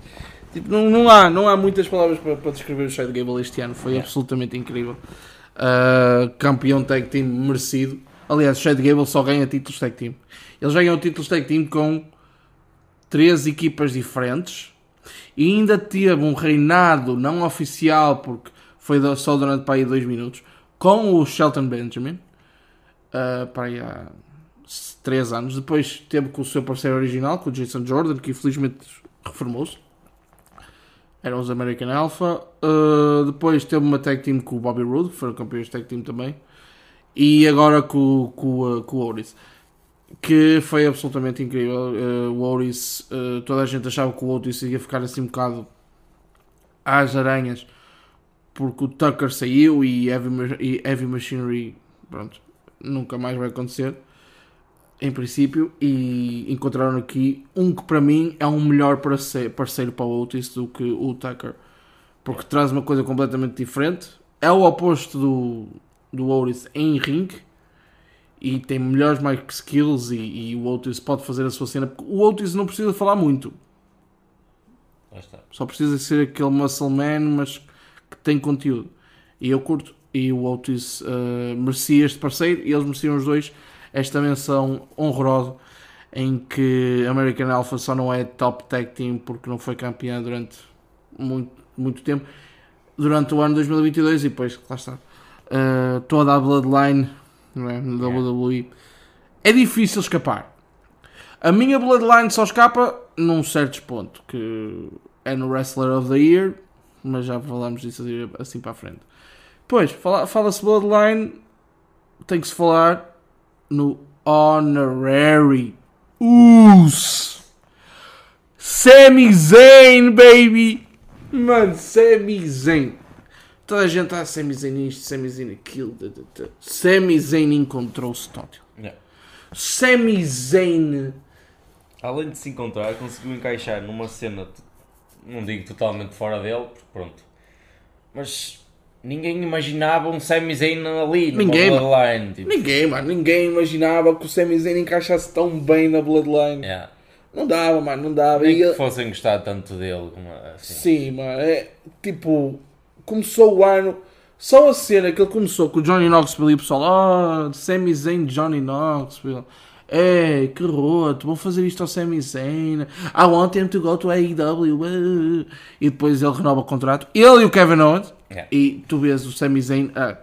[SPEAKER 1] Tipo, não, não, há, não há muitas palavras para, para descrever o Chad Gable este ano. Foi absolutamente incrível. Uh, campeão tag team merecido. Aliás, o Chad Gable só ganha títulos tag team. Eles ganham títulos tag team com três equipas diferentes e ainda teve um reinado não oficial, porque foi só durante para aí dois minutos, com o Shelton Benjamin, uh, para aí há três anos. Depois teve com o seu parceiro original, com o Jason Jordan, que infelizmente reformou-se. Eram os American Alpha. Uh, depois teve uma tag team com o Bobby Roode, que foram campeões de tag team também. E agora com, com, com o Oris que foi absolutamente incrível. Uh, o Otis, uh, toda a gente achava que o Otis ia ficar assim um bocado às aranhas porque o Tucker saiu e Heavy, e Heavy Machinery pronto, nunca mais vai acontecer em princípio e encontraram aqui um que para mim é um melhor parceiro para o Otis do que o Tucker porque traz uma coisa completamente diferente é o oposto do, do Otis em ring e tem melhores mic skills e, e, o Otis pode fazer a sua cena. O Otis não precisa falar muito. Só precisa ser aquele muscle man, mas que tem conteúdo. E eu curto. E o Otis uh, merecia este parceiro e eles mereciam os dois esta menção honrosa em que American Alpha só não é top tag team porque não foi campeã durante muito, muito tempo. Durante o ano 2022 e depois, lá está. Uh, toda a Bloodline não é? No WWE. É difícil escapar. A minha Bloodline só escapa num certo ponto, que é no Wrestler of the Year, mas já falamos disso assim para a frente. Pois, fala-se Bloodline, tem que se falar no Honorary Us. Sami Zayn, baby! Mano, Sami Zayn. Toda a gente, ah, Sami Zayn isto, Sami Zayn aquilo. Sami Zayn encontrou-se tótil. Yeah. Sami Zayn.
[SPEAKER 2] Além de se encontrar, conseguiu encaixar numa cena, não digo totalmente fora dele, porque pronto. Mas ninguém imaginava um Sami Zayn ali no Bloodline.
[SPEAKER 1] Tipo. Ninguém, mano. Ninguém imaginava que o Sami Zayn encaixasse tão bem na Bloodline. Yeah. Não dava, mano, não dava.
[SPEAKER 2] Nem e que fossem gostar tanto dele. Assim.
[SPEAKER 1] Sim, mano. É tipo começou o ano. Só a cena que ele começou com o Johnny Knoxville e o pessoal, oh, Sami Zayn Johnny Knoxville. Ei, que roto, vou fazer isto ao Sami Zayn. I want him to go to AEW. E depois ele renova o contrato. Ele e o Kevin Owens. Yeah. E tu vês o Sami Zayn a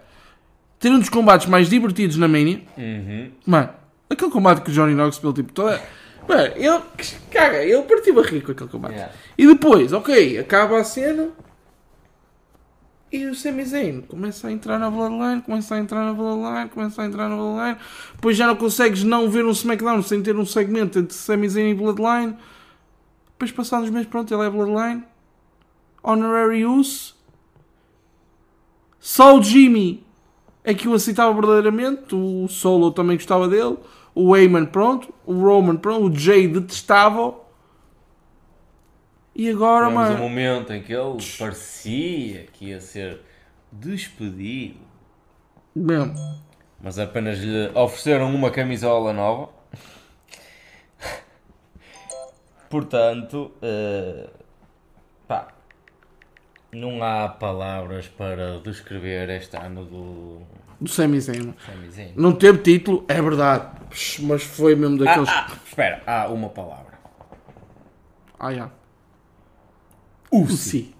[SPEAKER 1] ter um dos combates mais divertidos na Mania. Uhum. Mano, aquele combate que o Johnny Knoxville, tipo, toda. Mano, ele, caga, ele partiu a rir com aquele combate. Yeah. E depois, ok, acaba a cena. E o Sami Zayn começa a entrar na Bloodline, começa a entrar na Bloodline, começa a entrar na Bloodline. Depois já não consegues não ver um SmackDown sem ter um segmento entre Sami Zayn e Bloodline. Depois passados os meses, pronto, ele é Bloodline. Honorary Use. Só o Jimmy é que o aceitava verdadeiramente. O Solo também gostava dele. O Heyman, pronto. O Roman, pronto. O Jay detestava. E agora,
[SPEAKER 2] Tivemos
[SPEAKER 1] mano.
[SPEAKER 2] um momento em que ele parecia que ia ser despedido.
[SPEAKER 1] Mesmo.
[SPEAKER 2] Mas apenas lhe ofereceram uma camisola nova. Portanto, uh, não há palavras para descrever este ano do.
[SPEAKER 1] Do Sami Zayn. Não teve título, é verdade. Mas foi mesmo daqueles.
[SPEAKER 2] Ah, ah, espera, há uma palavra.
[SPEAKER 1] Ah, já. Uzi.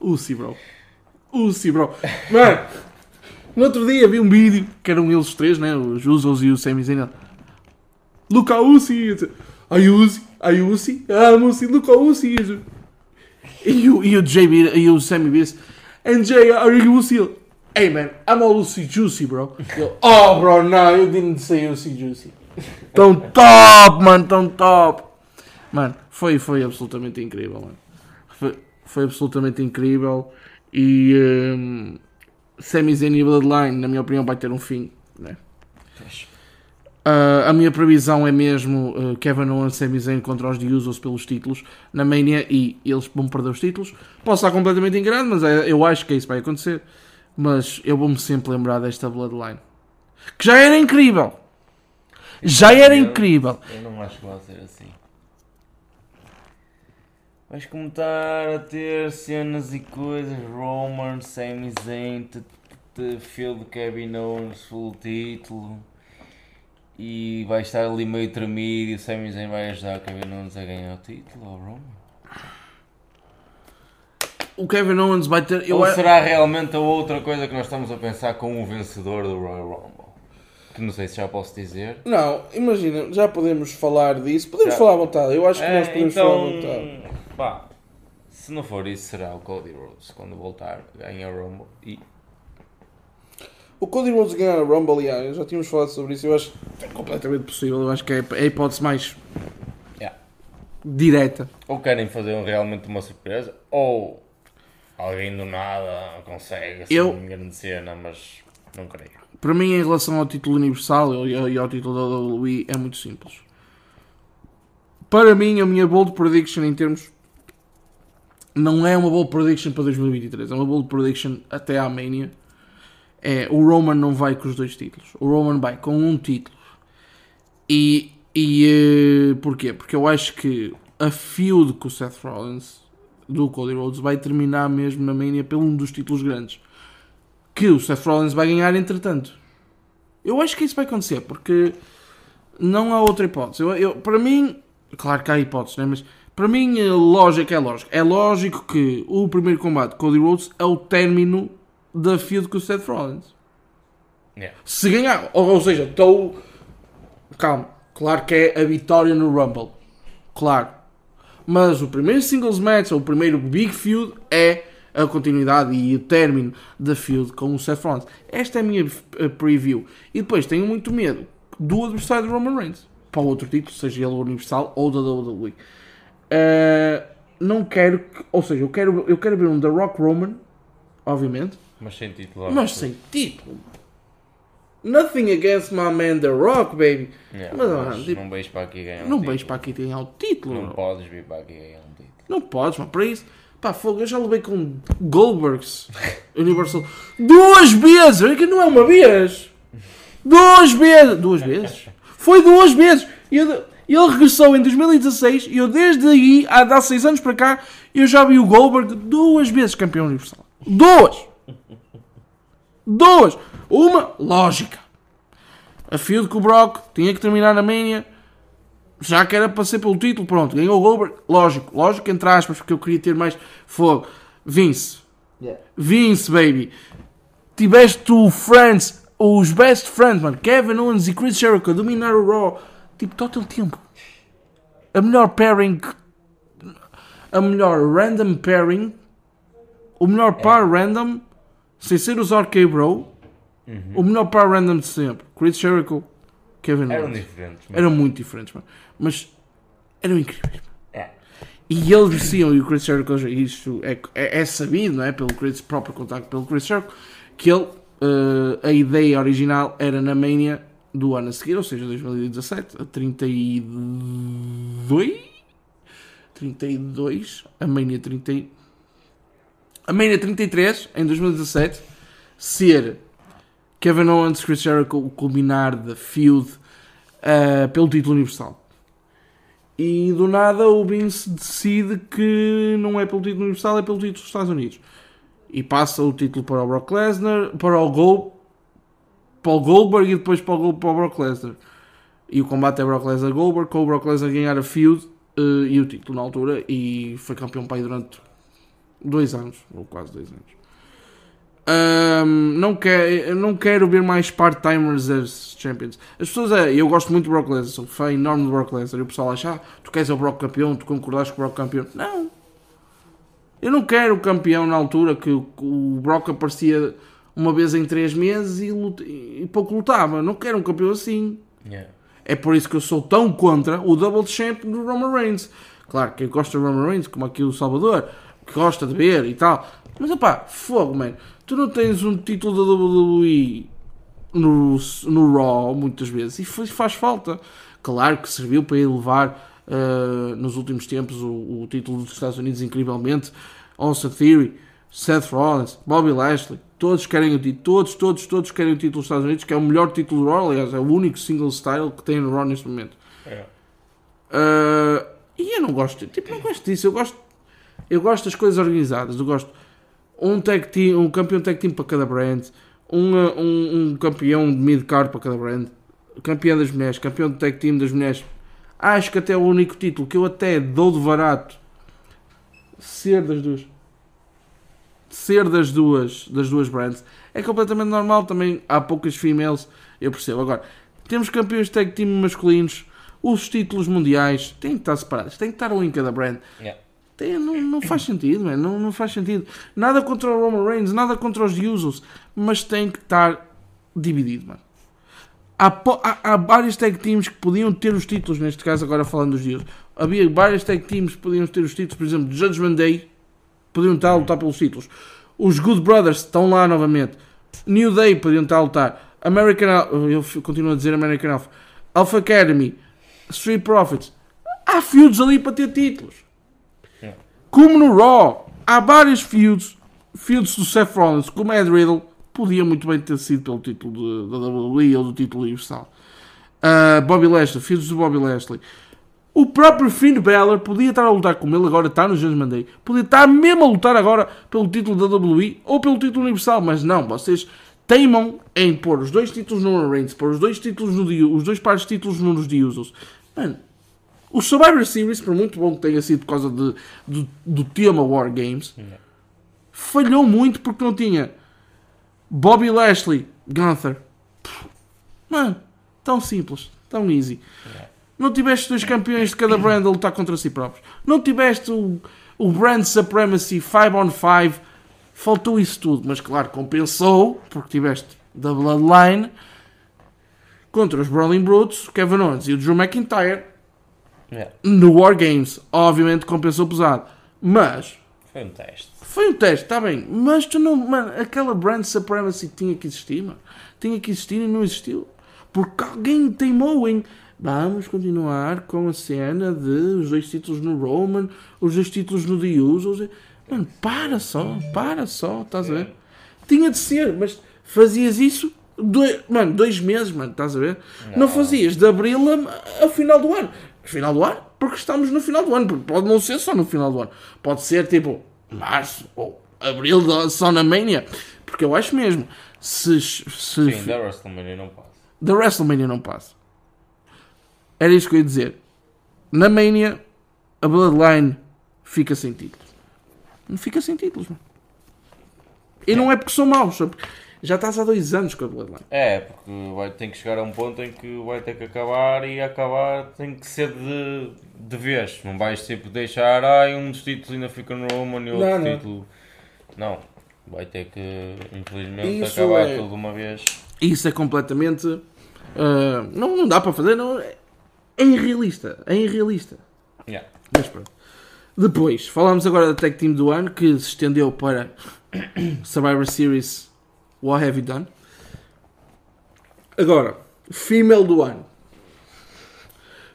[SPEAKER 1] Uzi, bro. Uzi, bro. Mano, no outro dia vi um vídeo que eram eles três, né? Os Usos e o Sami Zayn. Luca Uzi. Ai Uzi, ai Uzi, ah, Uzi, Luca Uzi. E o, e o JB e o Sammy disse, and Jay, are you Uzi? Hey man, I'm a Uzi Juicy, bro. Eu, oh, bro, no, you didn't say Uzi Juicy. Tão top, mano, tão top. Mano, foi, foi absolutamente incrível, mano. Foi, foi absolutamente incrível. E um, e Bloodline, na minha opinião, vai ter um fim. Né? Uh, a minha previsão é mesmo uh, Kevin Owens e Zayn contra os Usos pelos títulos na Mania e eles vão perder os títulos. Posso estar completamente enganado, mas é, eu acho que isso vai acontecer. Mas eu vou-me sempre lembrar desta Bloodline que já era incrível. Já era
[SPEAKER 2] eu,
[SPEAKER 1] incrível.
[SPEAKER 2] Eu não acho que vai ser assim vais começar a ter cenas e coisas, Roman, Sami Zayn, de field Kevin Owens full título e vai estar ali meio tremido e o Sami Zayn vai ajudar o Kevin Owens a ganhar o título ao Roman?
[SPEAKER 1] O Kevin Owens vai ter. Eu
[SPEAKER 2] Ou
[SPEAKER 1] a-
[SPEAKER 2] será realmente a outra coisa que nós estamos a pensar com o vencedor do Royal Rumble? Que não sei se já posso dizer.
[SPEAKER 1] Não, imagina, já podemos falar disso. Podemos
[SPEAKER 2] Já.
[SPEAKER 1] falar à vontade. Eu acho que
[SPEAKER 2] É,
[SPEAKER 1] nós podemos falar à
[SPEAKER 2] então,
[SPEAKER 1] vontade.
[SPEAKER 2] pá, se não for isso, será o Cody Rhodes quando voltar, ganha o Rumble e
[SPEAKER 1] O Cody Rhodes ganhar a Rumble, yeah, já tínhamos falado sobre isso. Eu acho que é completamente possível. Eu acho que é a hipótese mais
[SPEAKER 2] Yeah.
[SPEAKER 1] direta.
[SPEAKER 2] ou querem fazer um- realmente uma surpresa, ou alguém do nada consegue assim,
[SPEAKER 1] Eu-
[SPEAKER 2] grande cena, mas não creio.
[SPEAKER 1] Para mim, em relação ao título universal e ao, e ao título da WWE, é muito simples. Para mim, a minha bold prediction em termos. Não é uma bold prediction para 2023, é uma bold prediction até à Mania. É, o Roman não vai com os dois títulos. O Roman vai com um título. E, e eh, porquê? Porque eu acho que a feud com o Seth Rollins do Cody Rhodes vai terminar mesmo na Mania pelo um dos títulos grandes que o Seth Rollins vai ganhar entretanto. Eu acho que isso vai acontecer, porque não há outra hipótese. Eu, eu- para mim, claro que há hipóteses, né? mas para mim, a lógica é lógica. É lógico que o primeiro combate Cody Rhodes é o término da feud com o Seth Rollins.
[SPEAKER 2] Yeah.
[SPEAKER 1] Se ganhar, ou, ou seja, estou. Calma, claro que é a vitória no Rumble. Claro. Mas o primeiro singles match, ou o primeiro big feud, é a continuidade e o término da feud com o Seth Rollins. Esta é a minha eh, preview. E depois tenho muito medo do adversário de Roman Reigns. Para o outro título, seja ele o Universal ou da WWE. Eh, não quero que, ou seja, eu quero, eu quero ver um The Rock Roman, obviamente,
[SPEAKER 2] Mas sem título.
[SPEAKER 1] mas sem título. Nothing against my man The Rock, baby.
[SPEAKER 2] Yeah,
[SPEAKER 1] Mas,
[SPEAKER 2] mas
[SPEAKER 1] mano, tipo,
[SPEAKER 2] não vejo para aqui ganhar um
[SPEAKER 1] Não
[SPEAKER 2] título.
[SPEAKER 1] vejo para aqui ganhar o título.
[SPEAKER 2] Não
[SPEAKER 1] Não,
[SPEAKER 2] podes vir para aqui ganhar um título.
[SPEAKER 1] não podes, mano. Para isso, pá, fogo. Eu já levei com Goldbergs Universal duas vezes. É que não é uma vez. Duas vezes. Duas vezes? Foi duas vezes. E eu- ele regressou em 2016 e eu desde aí, há, há seis anos para cá, eu já vi o Goldberg duas vezes campeão universal. Duas! Duas! Uma, lógica. A feud com o Brock tinha que terminar na Mania. Já que era para ser pelo título, pronto, ganhou o Goldberg. Lógico, lógico, entre aspas, porque eu queria ter mais fogo. Vince, Vince, baby. Tiveste o Friends, os best friends, mano. Kevin Owens e Chris Jericho a dominar o Raw. Tipo, total tempo. A melhor pairing. A melhor random pairing. O melhor par random. Sem ser os RK Bro. O melhor par random de sempre. Chris Jericho, Kevin
[SPEAKER 2] Eram
[SPEAKER 1] Owens.
[SPEAKER 2] diferentes. mas-
[SPEAKER 1] Eram muito diferentes, mano. Mas eram incríveis. mano.
[SPEAKER 2] É.
[SPEAKER 1] E eles diziam, e o Chris Jericho, isto é, é, é sabido, não é? Pelo Chris, próprio contacto pelo Chris Jericho, que ele, eh, a ideia original era na Mania do ano a seguir, ou seja, 2017, a 32. 32, a Mania 30. A Mania 33, em 2017, ser Kevin Owens, Chris Jericho, o culminar da feud eh, pelo título universal. E do nada o Vince decide que não é pelo título universal, é pelo título dos Estados Unidos. E passa o título para o Brock Lesnar, para o Gol, para o Goldberg e depois para o, Gol- para o Brock Lesnar. E o combate é Brock Lesnar Goldberg, com o Brock Lesnar ganhar a feud eh, e o título na altura e foi campeão aí durante dois anos, ou quase dois anos. Ahm, não, quer, não quero ver mais part-timers as champions. As pessoas, é, eu gosto muito do Brock Lesnar, sou fã enorme do Brock Lesnar. E o pessoal acha, ah, tu queres o Brock campeão, tu concordas com o Brock campeão. Não, eu não quero o campeão na altura que o, Brock aparecia uma vez em três meses e, lut- e pouco lutava. Não quero um campeão assim.
[SPEAKER 2] Yeah.
[SPEAKER 1] É por isso que eu sou tão contra o Double Champ do Roman Reigns. Claro, quem gosta do Roman Reigns, como aqui o Salvador, que gosta de ver e tal. Mas opá, fogo, mano. Tu não tens um título da WWE no, no Raw muitas vezes e faz, falta. Claro que serviu para elevar uh, nos últimos tempos o, o título dos Estados Unidos incrivelmente. Austin Theory, Seth Rollins, Bobby Lashley, todos querem o título, todos, todos, todos querem o título dos Estados Unidos, que é o melhor título do Raw, aliás, é o único single style que tem no Raw neste momento.
[SPEAKER 2] É.
[SPEAKER 1] Uh, e eu não gosto, tipo, não gosto disso. Eu gosto, eu gosto das coisas organizadas. Eu gosto um tag team, um campeão tag team para cada brand, um, um, um campeão de mid-card para cada brand, campeão das mulheres, campeão de tag team das mulheres. Acho que até o único título que eu até dou de barato ser das duas. Ser das duas, das duas brands é completamente normal. Também há poucas females, eu percebo. Agora, temos campeões de tag team masculinos, os títulos mundiais têm que estar separados, tem que estar um em cada brand.
[SPEAKER 2] Yeah.
[SPEAKER 1] Tem- não, não faz sentido, man. Não, não faz sentido. Nada contra o Roman Reigns, nada contra os Usos, mas tem que estar dividido, mano. Há, há, há vários tag teams que podiam ter os títulos, neste caso, agora falando dos Usos. Havia vários tag teams que podiam ter os títulos, por exemplo, Judgment Day, podiam estar a lutar pelos títulos. Os Good Brothers estão lá novamente. New Day podiam estar a lutar. American eu continuo a dizer American Alpha. Alpha Academy, Street Profits. Há feuds ali para ter títulos. Como no Raw, há vários feuds, feuds do Seth Rollins, como Ed Riddle, podia muito bem ter sido pelo título da WWE ou do título universal. Uh, Bobby Lashley, feuds do Bobby Lashley. O próprio Finn Balor podia estar a lutar como ele agora está no Judgment Day. Podia estar mesmo a lutar agora pelo título da WWE ou pelo título universal, mas não, vocês teimam em pôr os dois títulos no Reigns, pôr os dois títulos no os dois pares de títulos nos Usos. Mano, o Survivor Series, por muito bom que tenha sido por causa de, do, do tema War Games, falhou muito porque não tinha Bobby Lashley, Gunther. Pff, Mano, tão simples, tão easy. Não tiveste dois campeões de cada brand a lutar contra si próprios. Não tiveste o, o Brand Supremacy 5 on 5. Faltou isso tudo, mas claro, compensou porque tiveste da Bloodline contra os Brawling Brutes, Kevin Owens e o Drew McIntyre
[SPEAKER 2] Yeah.
[SPEAKER 1] no War Games. Obviamente compensou pesado, mas
[SPEAKER 2] Foi um teste.
[SPEAKER 1] foi um teste, está bem, mas tu não, mano, aquela brand supremacy tinha que existir, mano, tinha que existir e não existiu, porque alguém teimou em vamos continuar com a cena de os dois títulos no Roman, os dois títulos no The Usos, mano, para só, para só, estás a ver? Tinha de ser, mas fazias isso, dois, mano, dois meses, mano, estás a ver? Não, fazias de abril a, a final do ano. Final do ano? Porque estamos no final do ano. porque Pode não ser só no final do ano. Pode ser tipo março ou abril da- só na Mania. Porque eu acho mesmo, se, se
[SPEAKER 2] Sim, da WrestleMania não passa.
[SPEAKER 1] da WrestleMania não passa. Era isso que eu ia dizer. Na Mania, a Bloodline fica sem títulos. Não fica sem títulos, mano. E não é porque são maus, sabe? Já estás há dois anos com a Bloodline.
[SPEAKER 2] É, porque vai ter que chegar a um ponto em que vai ter que acabar e acabar tem que ser de, de vez. Não vais tipo deixar, ai, um dos títulos ainda fica no Roman e outro
[SPEAKER 1] Não, não.
[SPEAKER 2] título. Não. Vai ter que, infelizmente,
[SPEAKER 1] Isso
[SPEAKER 2] acabar
[SPEAKER 1] é-
[SPEAKER 2] tudo de uma vez.
[SPEAKER 1] Isso é completamente. ah, não, não dá para fazer, não, é é irrealista. É irrealista.
[SPEAKER 2] Yeah.
[SPEAKER 1] Mas pronto. Depois, falamos agora da Tag Team do ano que se estendeu para Survivor Series What Have You Done? Agora, Female do ano.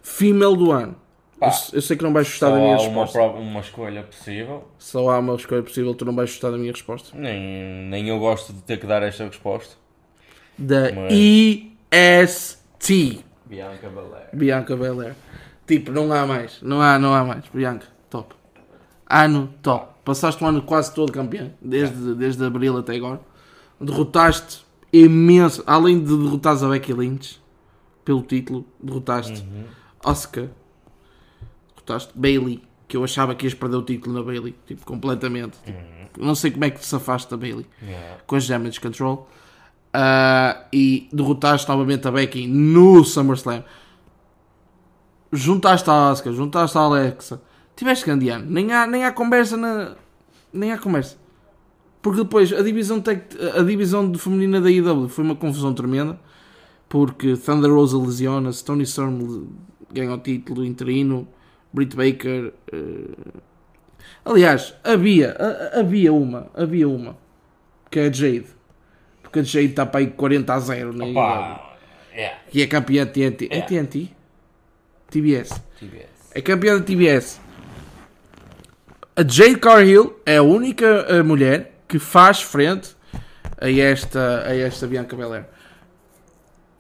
[SPEAKER 1] Female do ano. Eu,
[SPEAKER 2] Pá,
[SPEAKER 1] eu sei que não vais gostar
[SPEAKER 2] Só
[SPEAKER 1] da minha
[SPEAKER 2] há
[SPEAKER 1] resposta.
[SPEAKER 2] prova- uma escolha possível.
[SPEAKER 1] Só há uma escolha possível, tu não vais gostar da minha resposta.
[SPEAKER 2] Nem, nem eu gosto de ter que dar esta resposta.
[SPEAKER 1] Da
[SPEAKER 2] Mas-
[SPEAKER 1] EST.
[SPEAKER 2] Bianca Belair.
[SPEAKER 1] Bianca Belair. Tipo, não há mais. Não há, não há mais. Bianca, top. Ano top. Passaste o ano quase todo campeão. Desde, desde abril até agora. Derrotaste imenso. Além de derrotares a Becky Lynch pelo título, derrotaste Oscar. Derrotaste Bailey. Que eu achava que ias perder o título na Bailey. Tipo, completamente. Tipo, Não sei como é que te safaste da Bailey
[SPEAKER 2] Yeah.
[SPEAKER 1] com as Damage Control. Ah, e derrotaste novamente a Becky no SummerSlam. Juntaste a Asuka, juntaste a Alexa. Tiveste grande ano. Nem há, nem há conversa na. Nem há conversa. Porque depois a divisão, tec- a divisão de feminina da IW foi uma confusão tremenda. Porque Thunder Rosa lesiona-se, Tony Storm ganha o título interino, Britt Baker. eh, Aliás, havia, a- havia uma, havia uma, que é a Jade. Porque a Jade está para aí 40 a 0 na IW.
[SPEAKER 2] Opa! Yeah.
[SPEAKER 1] Que é campeã de TNT. É
[SPEAKER 2] É.
[SPEAKER 1] TNT? TBS.
[SPEAKER 2] TBS.
[SPEAKER 1] É campeã da TBS. A Jade Cargill é a única eh, mulher que faz frente a esta, a esta Bianca Belair.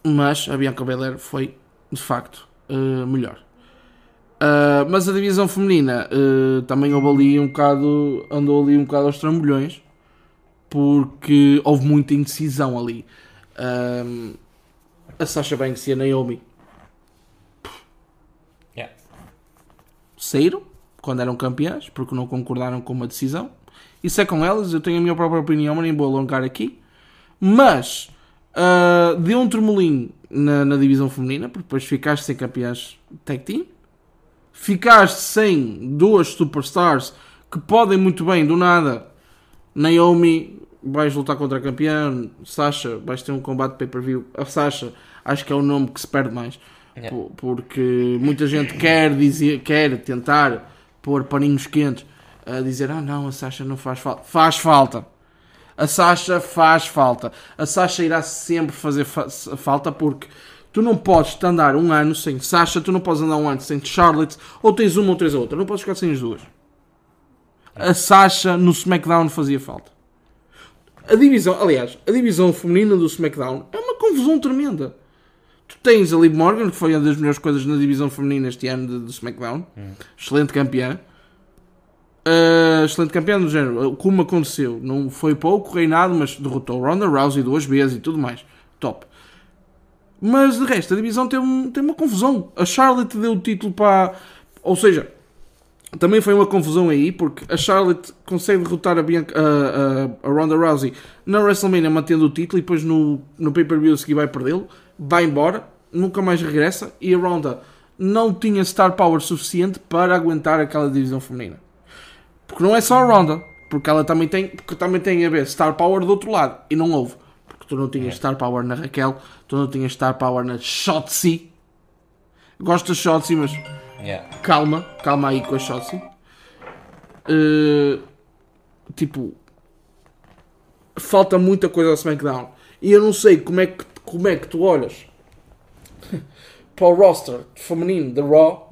[SPEAKER 1] Mas a Bianca Belair foi, de facto, eh, melhor. Ah, mas a divisão feminina eh, também houve ali um bocado, andou ali um bocado aos trambolhões. porque houve muita indecisão ali. A Sasha Banks e a Naomi
[SPEAKER 2] Yeah.
[SPEAKER 1] saíram quando eram campeãs porque não concordaram com uma decisão. Isso é com elas, eu tenho a minha própria opinião, mas nem vou alongar aqui. Mas ah, deu um tremolino na, na divisão feminina, porque depois ficaste sem campeãs tag team. Ficaste sem duas superstars que podem muito bem, do nada. Naomi, vais lutar contra a campeã. Sasha, vais ter um combate pay-per-view. A Sasha, acho que é o nome que se perde mais.
[SPEAKER 2] Yeah.
[SPEAKER 1] Po- Porque muita gente quer dizer, quer tentar pôr paninhos quentes a dizer: Ah, não, a Sasha não faz falta. Faz falta. A Sasha faz falta. A Sasha irá sempre fazer fa- falta porque tu não podes andar um ano sem Sasha, tu não podes andar um ano sem Charlotte, ou tens uma ou tens a outra. Não podes ficar sem as duas. A Sasha no SmackDown fazia falta. A divisão, aliás, a divisão feminina do SmackDown é uma confusão tremenda. Tu tens a Liv Morgan, que foi uma das melhores coisas na divisão feminina este ano do SmackDown. Excelente campeã. Uh, excelente campeã do género. Como aconteceu, não foi pouco reinado, mas derrotou Ronda Rousey duas vezes e tudo mais. Top. Mas de resto, a divisão tem, um- tem uma confusão. A Charlotte deu o título para. Ou seja, também foi uma confusão aí, porque a Charlotte consegue derrotar a, Bianca, a, a, a Ronda Rousey na WrestleMania mantendo o título e depois no, no pay-per-view a seguir vai perdê-lo, vai embora, nunca mais regressa e a Ronda não tinha star power suficiente para aguentar aquela divisão feminina. Porque não é só a Ronda, porque ela também tem, porque também tem a ver star power do outro lado e não houve. Porque tu não tinhas star power na Raquel, tu não tinhas star power na Shotzi. Gosto da Shotzi, mas
[SPEAKER 2] Yeah.
[SPEAKER 1] calma, calma aí com a Shotzi. Uh, tipo, falta muita coisa ao SmackDown. E eu não sei como é que, como é que tu olhas para o roster feminino da Raw.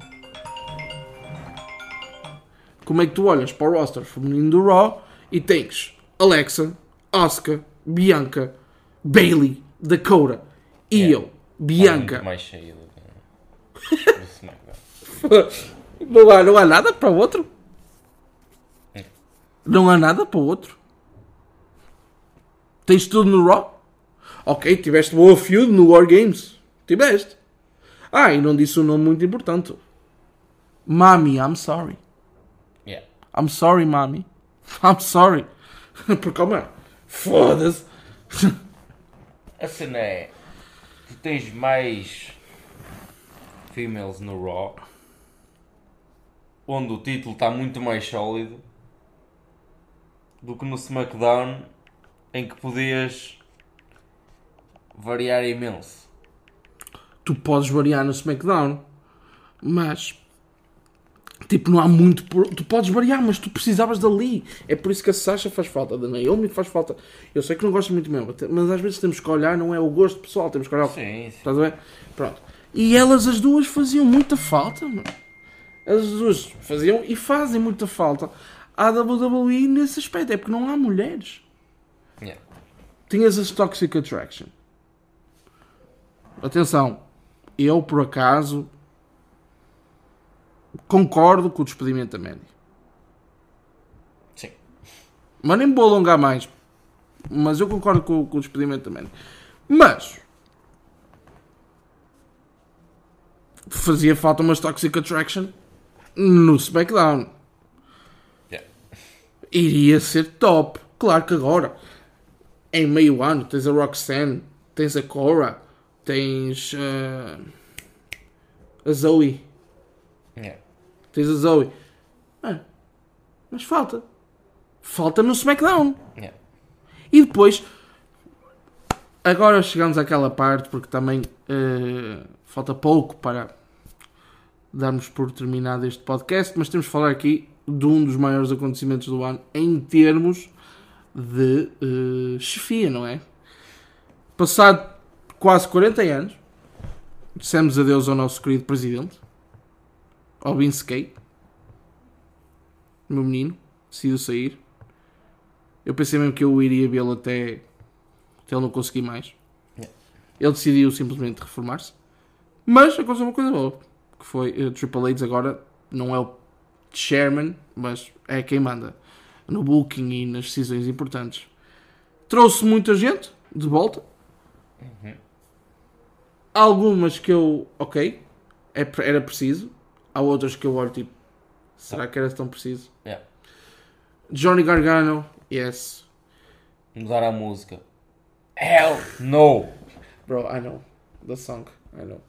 [SPEAKER 1] Como é que tu olhas para o roster feminino do Raw e tens Alexa, Asuka, Bianca, Bailey, Dakota, Io, Bianca.
[SPEAKER 2] Muito mais cheio do.
[SPEAKER 1] Não há, não há nada para o outro? Não há nada para o outro? Tens tudo no Raw? Ok, tiveste boa feud no War Games. Tiveste. Ah, e não disse um nome muito importante. Mami, I'm sorry. I'm sorry, mami. I'm sorry. Porque, como é? Foda-se.
[SPEAKER 2] A cena é. Tu tens mais females no Raw, onde o título está muito mais sólido do que no SmackDown, em que podias variar imenso.
[SPEAKER 1] tu podes variar no SmackDown, mas tipo, não há muito. por- Tu podes variar, mas tu precisavas dali. É por isso que a Sasha faz falta, da Naomi faz falta. Eu sei que não gostas muito mesmo, mas às vezes temos que olhar, não é o gosto pessoal, temos que olhar. o-
[SPEAKER 2] Sim, sim.
[SPEAKER 1] Estás a ver? Pronto. E elas, as duas, faziam muita falta, mano. As duas faziam e fazem muita falta à WWE nesse aspecto. É porque não há mulheres.
[SPEAKER 2] Yeah.
[SPEAKER 1] Tinhas as Toxic Attraction. Atenção, eu por acaso concordo com o despedimento da Mandy.
[SPEAKER 2] Sim.
[SPEAKER 1] Mas nem me vou alongar mais. Mas eu concordo com, com o despedimento da Mandy. Mas fazia falta umas Toxic Attraction no SmackDown.
[SPEAKER 2] Yeah.
[SPEAKER 1] Iria ser top. Claro que agora, em meio ano, tens a Roxanne, tens a Cora, tens eh, a Zoe.
[SPEAKER 2] Yeah.
[SPEAKER 1] Tens a Zoe. Ah, mas falta. Falta no SmackDown.
[SPEAKER 2] Yeah.
[SPEAKER 1] E depois, agora chegamos àquela parte, porque também eh, falta pouco para darmos por terminado este podcast, mas temos de falar aqui de um dos maiores acontecimentos do ano em termos de eh, chefia, não é? Passado quase 40 anos, dissemos adeus ao nosso querido presidente, ao Vince Kay, meu menino, decidiu sair. Eu pensei mesmo que eu iria vê-lo até, até ele não conseguir mais.
[SPEAKER 2] Yeah.
[SPEAKER 1] Ele decidiu simplesmente reformar-se. Mas aconteceu uma coisa boa. Que foi o Triple H agora não é o chairman, mas é quem manda no booking e nas decisões importantes. Trouxe muita gente de volta. Algumas que eu, ok, é era preciso. Há outras que eu olho tipo, será que era tão preciso?
[SPEAKER 2] Yeah.
[SPEAKER 1] Johnny Gargano, yes.
[SPEAKER 2] Mudar a música. Hell no!
[SPEAKER 1] Bro, I know. The song, I know.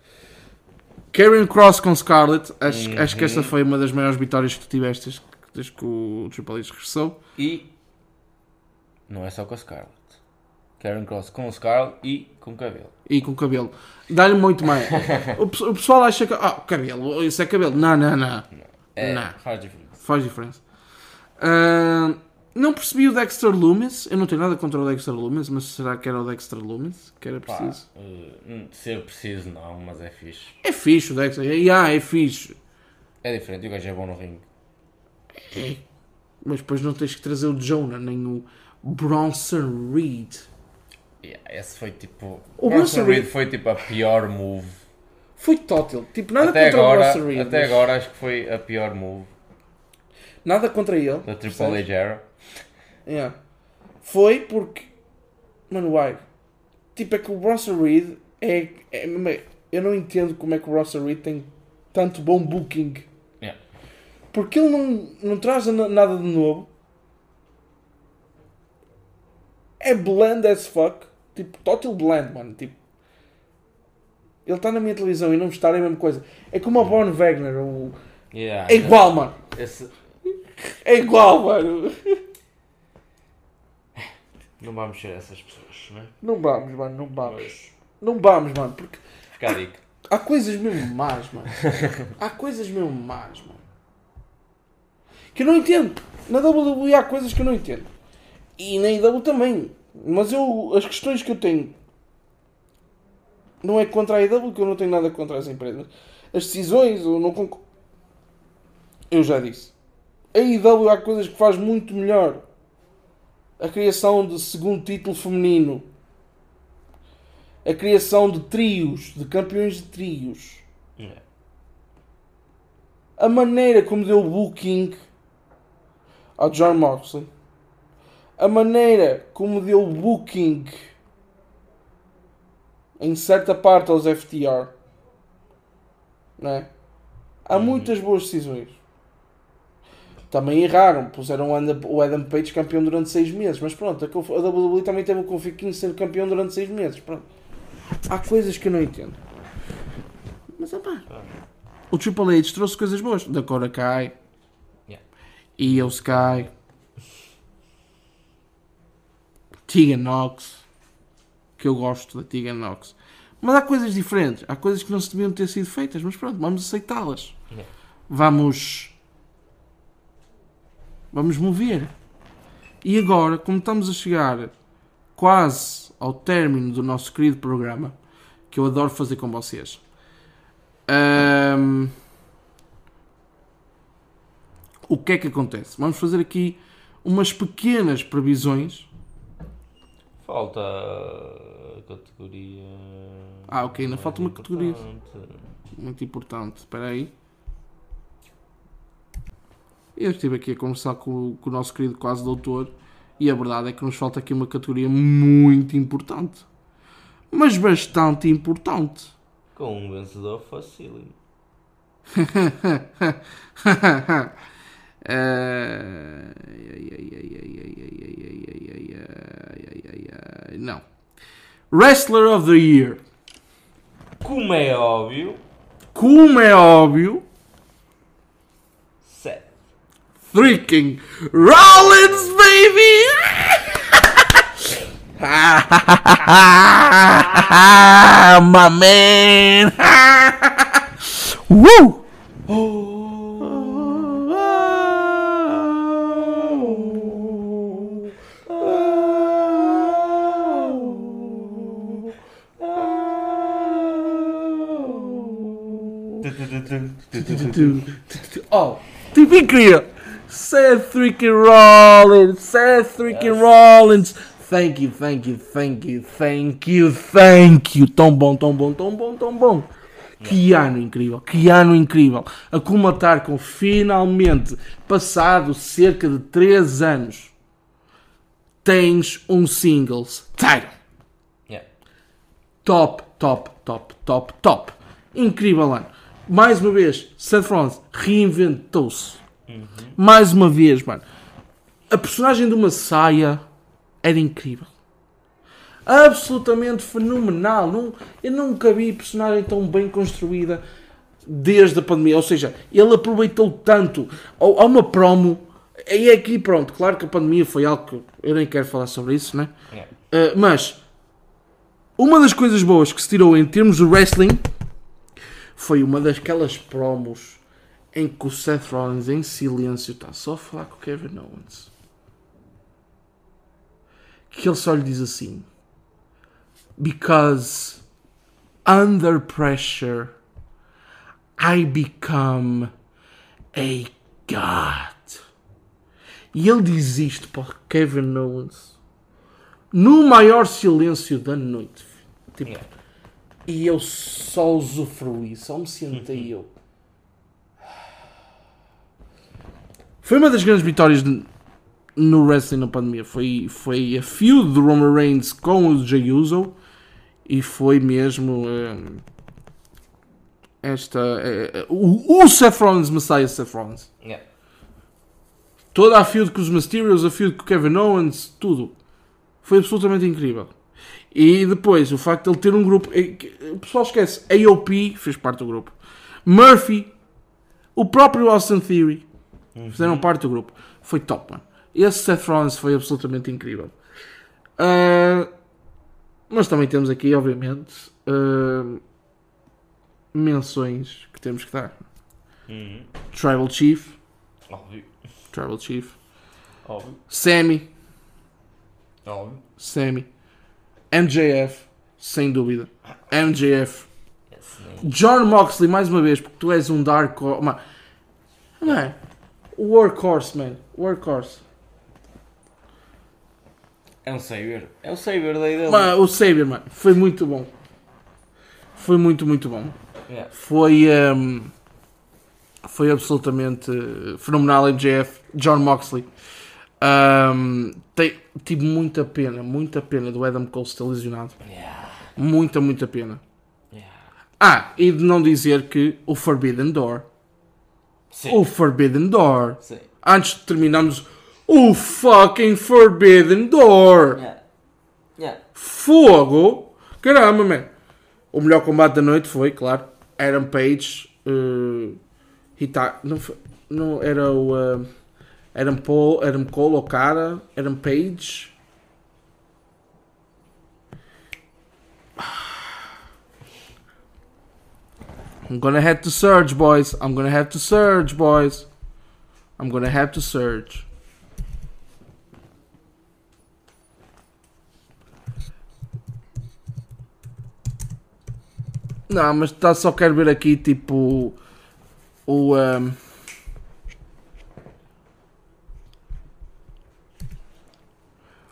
[SPEAKER 1] Karen Cross com Scarlett, acho, acho que essa foi uma das maiores vitórias que tu tiveste desde, desde que o Triple H regressou.
[SPEAKER 2] E não é só com a Scarlett. Karen Cross com o Scarlett e com cabelo.
[SPEAKER 1] E com cabelo. Dá-lhe muito mais. o, pe- o pessoal acha que. Ah, cabelo, isso é cabelo. Não, não, não.
[SPEAKER 2] É,
[SPEAKER 1] Não.
[SPEAKER 2] faz diferença.
[SPEAKER 1] Faz diferença. Ah, não percebi o Dexter Loomis. Eu não tenho nada contra o Dexter Loomis, mas será que era o Dexter Loomis? Que era
[SPEAKER 2] Pá,
[SPEAKER 1] preciso?
[SPEAKER 2] uh, ser preciso não, mas é fixe.
[SPEAKER 1] É fixe o Dexter. E, ah, é fixe.
[SPEAKER 2] É diferente, o gajo é bom no ringue.
[SPEAKER 1] É. Mas depois não tens que trazer o Jonah nem o Bronson Reed.
[SPEAKER 2] Yeah, esse foi tipo.
[SPEAKER 1] O
[SPEAKER 2] O
[SPEAKER 1] Bronson
[SPEAKER 2] Reed foi tipo a pior move.
[SPEAKER 1] Foi tótil. Tipo, nada
[SPEAKER 2] Até
[SPEAKER 1] contra o
[SPEAKER 2] agora,
[SPEAKER 1] Bronson Reed.
[SPEAKER 2] até
[SPEAKER 1] mas-
[SPEAKER 2] agora acho que foi a pior move
[SPEAKER 1] Nada contra ele.
[SPEAKER 2] da Triple? H era.
[SPEAKER 1] Yeah. Foi porque. Mano, why? Tipo, é que o Bronson Reed é, é- Eu não entendo como é que o Bronson Reed tem tanto bom booking.
[SPEAKER 2] Yeah.
[SPEAKER 1] Porque ele não, não traz na- nada de novo. É bland as fuck. Tipo, total bland, mano. Tipo, ele está na minha televisão e não estar é a mesma coisa. É como o Von Wagner. O...
[SPEAKER 2] Yeah,
[SPEAKER 1] É igual, mano.
[SPEAKER 2] Esse...
[SPEAKER 1] É igual, mano.
[SPEAKER 2] Não vamos ser essas pessoas, não é?
[SPEAKER 1] Não vamos, mano. Não vamos.
[SPEAKER 2] Mas
[SPEAKER 1] Não vamos, mano. Porque
[SPEAKER 2] fica a dica.
[SPEAKER 1] Há coisas mesmo más, mano. Há coisas mesmo más, mano. Que eu não entendo. Na WWE há coisas que eu não entendo. E na IW também. Mas eu, as questões que eu tenho não é contra a IW, que eu não tenho nada contra as empresas. As decisões, eu não concordo. Eu já disse. A IW há coisas que faz muito melhor. A criação de segundo título feminino a criação de trios, de campeões de trios,
[SPEAKER 2] Yeah.
[SPEAKER 1] a maneira como deu o booking ao John Moxley, a maneira como deu o booking em certa parte aos FTR, não é? Há muitas boas decisões. Também erraram, puseram o Adam- Page campeão durante 6 meses, mas pronto, a WWE também teve o Kofi Kingston campeão durante 6 meses. Pronto. Há coisas que eu não entendo. Mas opá, o Triple H trouxe coisas boas. Da Cora Kai,
[SPEAKER 2] Yeah.
[SPEAKER 1] Io Sky, Tegan Nox, que eu gosto da Tegan Nox. Mas há coisas diferentes, há coisas que não se deviam ter sido feitas, mas pronto, vamos aceitá-las. Vamos. Vamos mover. E agora, como estamos a chegar quase ao término do nosso querido programa, que eu adoro fazer com vocês. ahm, o que é que acontece? Vamos fazer aqui umas pequenas previsões.
[SPEAKER 2] Falta a categoria.
[SPEAKER 1] Ah, ok, ainda
[SPEAKER 2] mais
[SPEAKER 1] falta uma categoria. Muito importante. Espera aí. Eu estive aqui a conversar com, o- com o nosso querido quase doutor e a verdade é que nos falta aqui uma categoria muito importante. Mas bastante importante.
[SPEAKER 2] Com um vencedor facílimo.
[SPEAKER 1] Não. Wrestler of the Year.
[SPEAKER 2] Como é óbvio,
[SPEAKER 1] Como é óbvio,
[SPEAKER 2] Seth.
[SPEAKER 1] freaking Rollins, baby! My man! Woo! Oh, tipo incrível! Seth freaking Rollins! Seth freaking Rollins! Thank you, thank you, thank you, thank you, thank you! Tão bom, tão bom, tão bom, tão bom! Que ano incrível, que ano incrível! A comatar com finalmente, passado cerca de 3 anos, tens um singles title.
[SPEAKER 2] Yeah.
[SPEAKER 1] Top, top, top, top, top. Incrível ano. Mais uma vez, Seth Rollins reinventou-se. Mais uma vez, mano. A personagem de uma saia era incrível. Absolutamente fenomenal. Não, eu nunca vi personagem tão bem construída desde a pandemia. Ou seja, ele aproveitou tanto. Há uma promo. E aqui, pronto, claro que a pandemia foi algo que eu nem quero falar sobre isso, né? Uh, mas uma das coisas boas que se tirou em termos de wrestling foi uma daquelas promos em que o Seth Rollins em silêncio está só a falar com o Kevin Owens. Que ele só lhe diz assim: Because under pressure I become a God. E ele diz isto para Kevin Owens no maior silêncio da noite. Tipo,
[SPEAKER 2] Yeah.
[SPEAKER 1] E eu só usufruí, só me sentei eu. Foi uma das grandes vitórias de- no wrestling na pandemia. Foi, foi a feud do Roman Reigns com o Jey Uso e foi mesmo hum, esta eh, o, o Seth Rollins Messiah Seth Rollins.
[SPEAKER 2] Yeah.
[SPEAKER 1] Toda a feud com os Mysterios, a feud com o Kevin Owens, tudo. Foi absolutamente incrível. E depois, o facto de ele ter um grupo. O pessoal esquece. AOP fez parte do grupo. Murphy, o próprio Austin Theory fizeram parte do grupo. Foi top, mano. Esse Seth Rollins foi absolutamente incrível. Ah, mas também temos aqui, obviamente, ah, menções que temos que dar.
[SPEAKER 2] Uhum.
[SPEAKER 1] Tribal Chief.
[SPEAKER 2] Óbvio.
[SPEAKER 1] Tribal Chief.
[SPEAKER 2] Óbvio.
[SPEAKER 1] Sammy.
[SPEAKER 2] Óbvio.
[SPEAKER 1] Sammy. MJF, sem dúvida. MJF. John Moxley, mais uma vez, porque tu és um Dark Horse. Mano, man, workhorse, man. Workhorse.
[SPEAKER 2] É um savior. É o savior daí dele.
[SPEAKER 1] Mano, o Savior, mano, foi muito bom. Foi muito, muito bom.
[SPEAKER 2] Yeah.
[SPEAKER 1] Foi. hum, foi absolutamente fenomenal. MJF, John Moxley. Hum, tem- tive muita pena, muita pena do Adam Cole estar lesionado.
[SPEAKER 2] Yeah.
[SPEAKER 1] Muita, muita pena.
[SPEAKER 2] Yeah.
[SPEAKER 1] Ah, e de não dizer que o Forbidden Door.
[SPEAKER 2] Sim.
[SPEAKER 1] O Forbidden Door.
[SPEAKER 2] Sim.
[SPEAKER 1] Antes de terminarmos, o fucking Forbidden Door.
[SPEAKER 2] Yeah. Yeah.
[SPEAKER 1] Fogo! Caramba, man. O melhor combate da noite foi, claro, Adam Page. Uh, Hita, não, foi- não era o. uh, Adam, Paul, Adam Cole, Okada, Adam Page. I'm gonna have to surge, boys. I'm gonna have to surge, boys. I'm gonna have to surge. Não, mas tá, só quero ver aqui tipo o. ehm,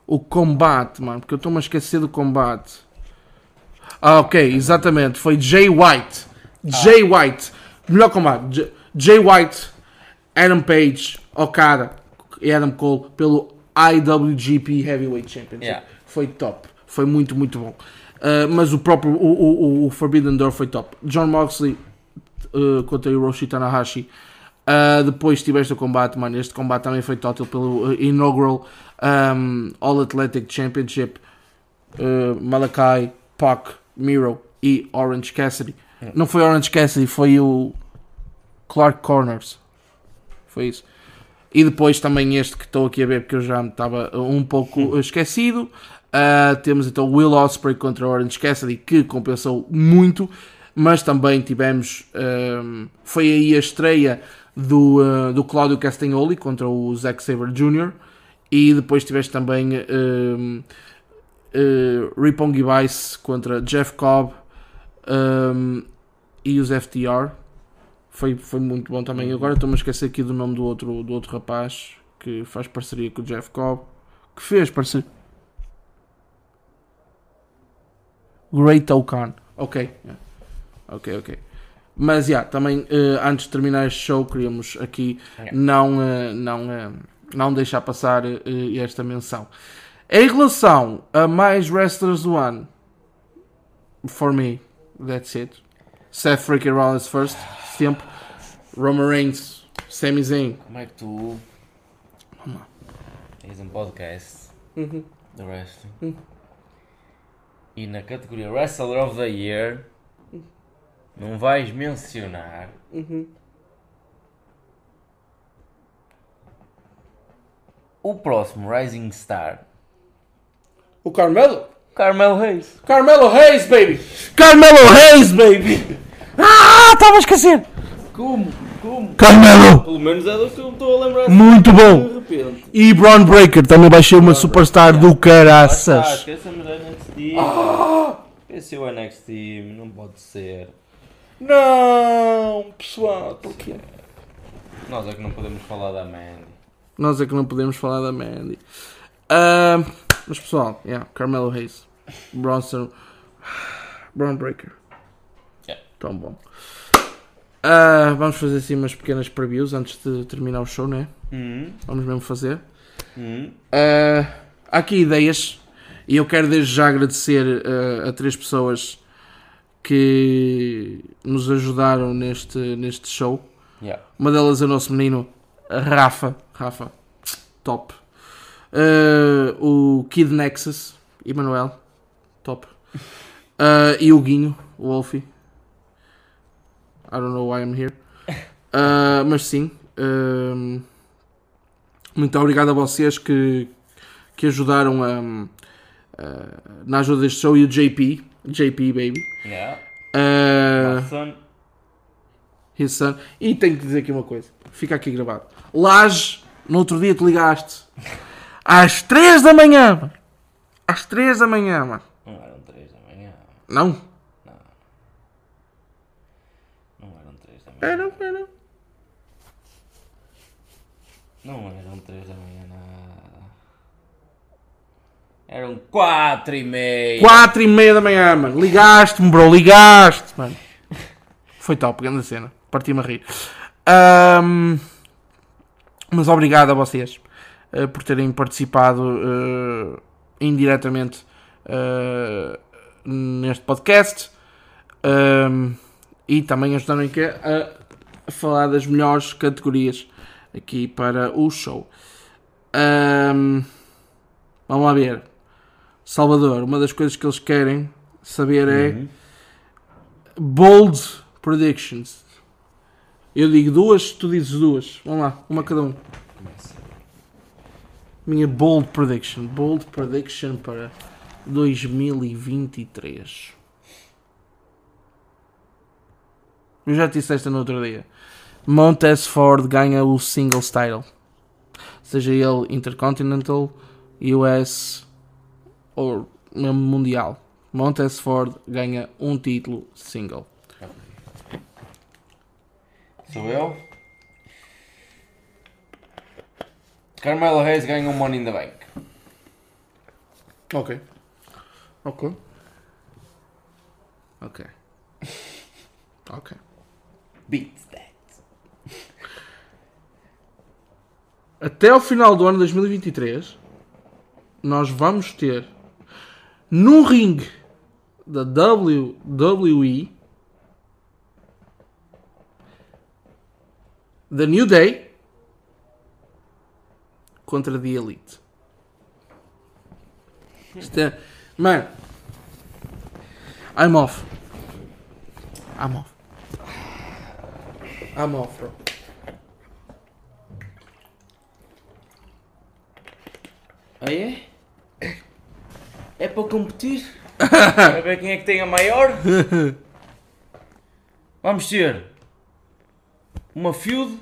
[SPEAKER 1] o combate, mano, porque eu estou-me a esquecer do combate. Ah, ok, exatamente. Foi Jay White. Jay White. Melhor combate. J- Jay White, Adam Page, Okada e Adam Cole pelo IWGP Heavyweight Championship.
[SPEAKER 2] Yeah.
[SPEAKER 1] Foi top. Foi muito, muito bom. Uh, mas o próprio o, o, o Forbidden Door foi top. John Moxley uh, contra Hiroshi Tanahashi. Uh, depois tiveste o combate, mano. Este combate também foi total pelo uh, inaugural um, All Athletic Championship. Uh, Malakai, Pac, Miro e Orange Cassidy. Não foi Orange Cassidy, foi o Clark Corners. Foi isso. E depois também este que estou aqui a ver, porque eu já me estava um pouco esquecido. Uh, temos então Will Ospreay contra Orange Cassidy, que compensou muito. Mas também tivemos. um, foi aí a estreia do, uh, do Claudio Castagnoli contra o Zack Sabre Jr. E depois tiveste também um, uh, Ripon Vice contra Jeff Cobb um, e os FTR. Foi, foi muito bom também. Agora estou-me a esquecer aqui do nome do outro, do outro rapaz que faz parceria com o Jeff Cobb. Que fez parceria. Great Okan. Ok. yeah. Ok, ok. Mas, já, também, eh, antes de terminar este show, queríamos aqui
[SPEAKER 2] Yeah.
[SPEAKER 1] não, eh, não, eh, não deixar passar eh, esta menção. Em relação a mais wrestlers do ano, for me, that's it. Seth freaking Rollins first, sempre. Roman Reigns, Sami Zayn.
[SPEAKER 2] Como é que tu. Tens um podcast
[SPEAKER 1] Uhum.
[SPEAKER 2] de wrestling
[SPEAKER 1] Hum.
[SPEAKER 2] e na categoria Wrestler of the Year não vais mencionar
[SPEAKER 1] Uhum.
[SPEAKER 2] O próximo Rising Star,
[SPEAKER 1] O Carmelo?
[SPEAKER 2] Carmelo Reis.
[SPEAKER 1] Carmelo Reis, baby! Carmelo Reis, baby! Ah, estava a esquecer!
[SPEAKER 2] Como? Como?
[SPEAKER 1] Carmelo!
[SPEAKER 2] Pelo menos é do que eu estou a lembrar
[SPEAKER 1] Muito bom! E Braun Breaker também vai ser uma superstar do
[SPEAKER 2] Ah,
[SPEAKER 1] caraças.
[SPEAKER 2] esqueçamos da NXT. Esqueci o NXT, não pode ser.
[SPEAKER 1] Não, pessoal, porquê?
[SPEAKER 2] Nós é que não podemos falar da Mandy.
[SPEAKER 1] Nós é que não podemos falar da Mandy. Ah, mas pessoal, yeah, Carmelo Reis, Bronson, Braun Breaker.
[SPEAKER 2] Yeah.
[SPEAKER 1] Tão bom. Ah, vamos fazer assim umas pequenas previews antes de terminar o show, né?
[SPEAKER 2] Hum,
[SPEAKER 1] Vamos mesmo fazer. Ah, há aqui ideias e eu quero desde já agradecer a três pessoas que nos ajudaram neste, neste show.
[SPEAKER 2] Yeah.
[SPEAKER 1] Uma delas é o nosso menino Rafa. Rafa, top. Ah, o Kid Nexus, Emanuel, top. Ah, e o Guinho, o Wolfie. I don't know why I'm here. Ah, mas sim. muito obrigado a vocês que, que ajudaram a, na ajuda deste show e o JP. JP, baby.
[SPEAKER 2] Yeah.
[SPEAKER 1] Ah,
[SPEAKER 2] Son.
[SPEAKER 1] his son. E tenho que dizer aqui uma coisa. Fica aqui gravado. Laje, no outro dia te ligaste. Às 3 da manhã, mano. Às 3 da manhã, mano.
[SPEAKER 2] Não eram 3 da manhã.
[SPEAKER 1] Não?
[SPEAKER 2] Não eram 3 da manhã.
[SPEAKER 1] Era, era.
[SPEAKER 2] Não eram 3 da manhã nada. Eram 4 e meia.
[SPEAKER 1] 4 e meia da manhã, mano. Ligaste-me, bro. Ligaste, mano. Foi top, grande cena. Parti-me a rir. Ahm, mas obrigado a vocês eh, por terem participado eh, indiretamente eh, neste podcast e também ajudaram a, falar das melhores categorias aqui para o show. Vamos lá ver. Salvador, uma das coisas que eles querem saber é
[SPEAKER 2] Uhum.
[SPEAKER 1] bold predictions. Eu digo duas, tu dizes duas. Vamos lá, uma cada um. Minha bold prediction. Bold prediction para 2023. Eu já te disse esta no outro dia. Montez Ford ganha o singles title. Seja ele Intercontinental, US ou mesmo Mundial. Montez Ford ganha um título single.
[SPEAKER 2] Sou eu. Carmelo Reis ganha um Money in the Bank.
[SPEAKER 1] Ok. Ok. Ok. Ok.
[SPEAKER 2] Beats that.
[SPEAKER 1] Até ao final do ano 2023, nós vamos ter no ringue da WWE The New Day contra The Elite. Isto é... Mano, I'm off. I'm off. I'm off, bro.
[SPEAKER 2] Ah é? É para competir? para ver quem é que tem a maior? Vamos ter uma feud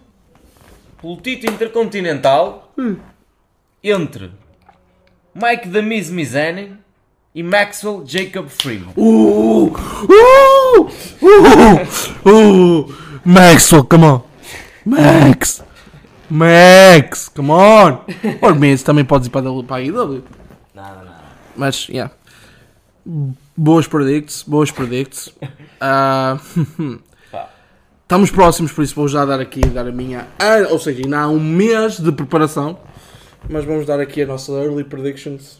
[SPEAKER 2] pelo título intercontinental entre Mike the Miz Mizanin e Maxwell Jacob Freeman.
[SPEAKER 1] Ooh, ooh, ooh, ooh. Maxwell, come on. Max. Max, come on. Or Miz também podes ir para a para a IW.
[SPEAKER 2] Nada, nada.
[SPEAKER 1] Mas, yeah. Boas predicts, boas predicts. Ah,
[SPEAKER 2] Pá.
[SPEAKER 1] estamos próximos, por isso vou já dar aqui, dar a minha... ou seja, ainda há um mês de preparação. Mas vamos dar aqui a nossa early predictions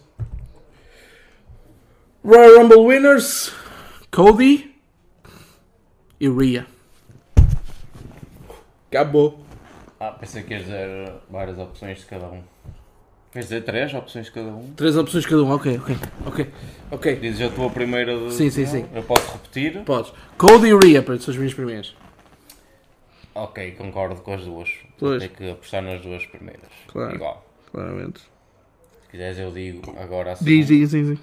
[SPEAKER 1] Royal Rumble winners: Cody e Rhea. Acabou.
[SPEAKER 2] Ah, pensei que ias dizer várias opções de cada um. Queres dizer três opções de cada um?
[SPEAKER 1] Três opções cada um. Ok, ok, ok. Ok.
[SPEAKER 2] Dizes a tua primeira de...
[SPEAKER 1] Sim, sim,
[SPEAKER 2] Não?
[SPEAKER 1] sim.
[SPEAKER 2] Eu posso repetir?
[SPEAKER 1] Podes. Cody e Rhea, para as minhas primeiras.
[SPEAKER 2] Ok, concordo com as duas.
[SPEAKER 1] Pois.
[SPEAKER 2] Tem que apostar nas duas primeiras.
[SPEAKER 1] Claro.
[SPEAKER 2] Igual.
[SPEAKER 1] Claramente.
[SPEAKER 2] Se quiseres eu digo agora a
[SPEAKER 1] Diz,
[SPEAKER 2] segunda.
[SPEAKER 1] diz, diz. diz.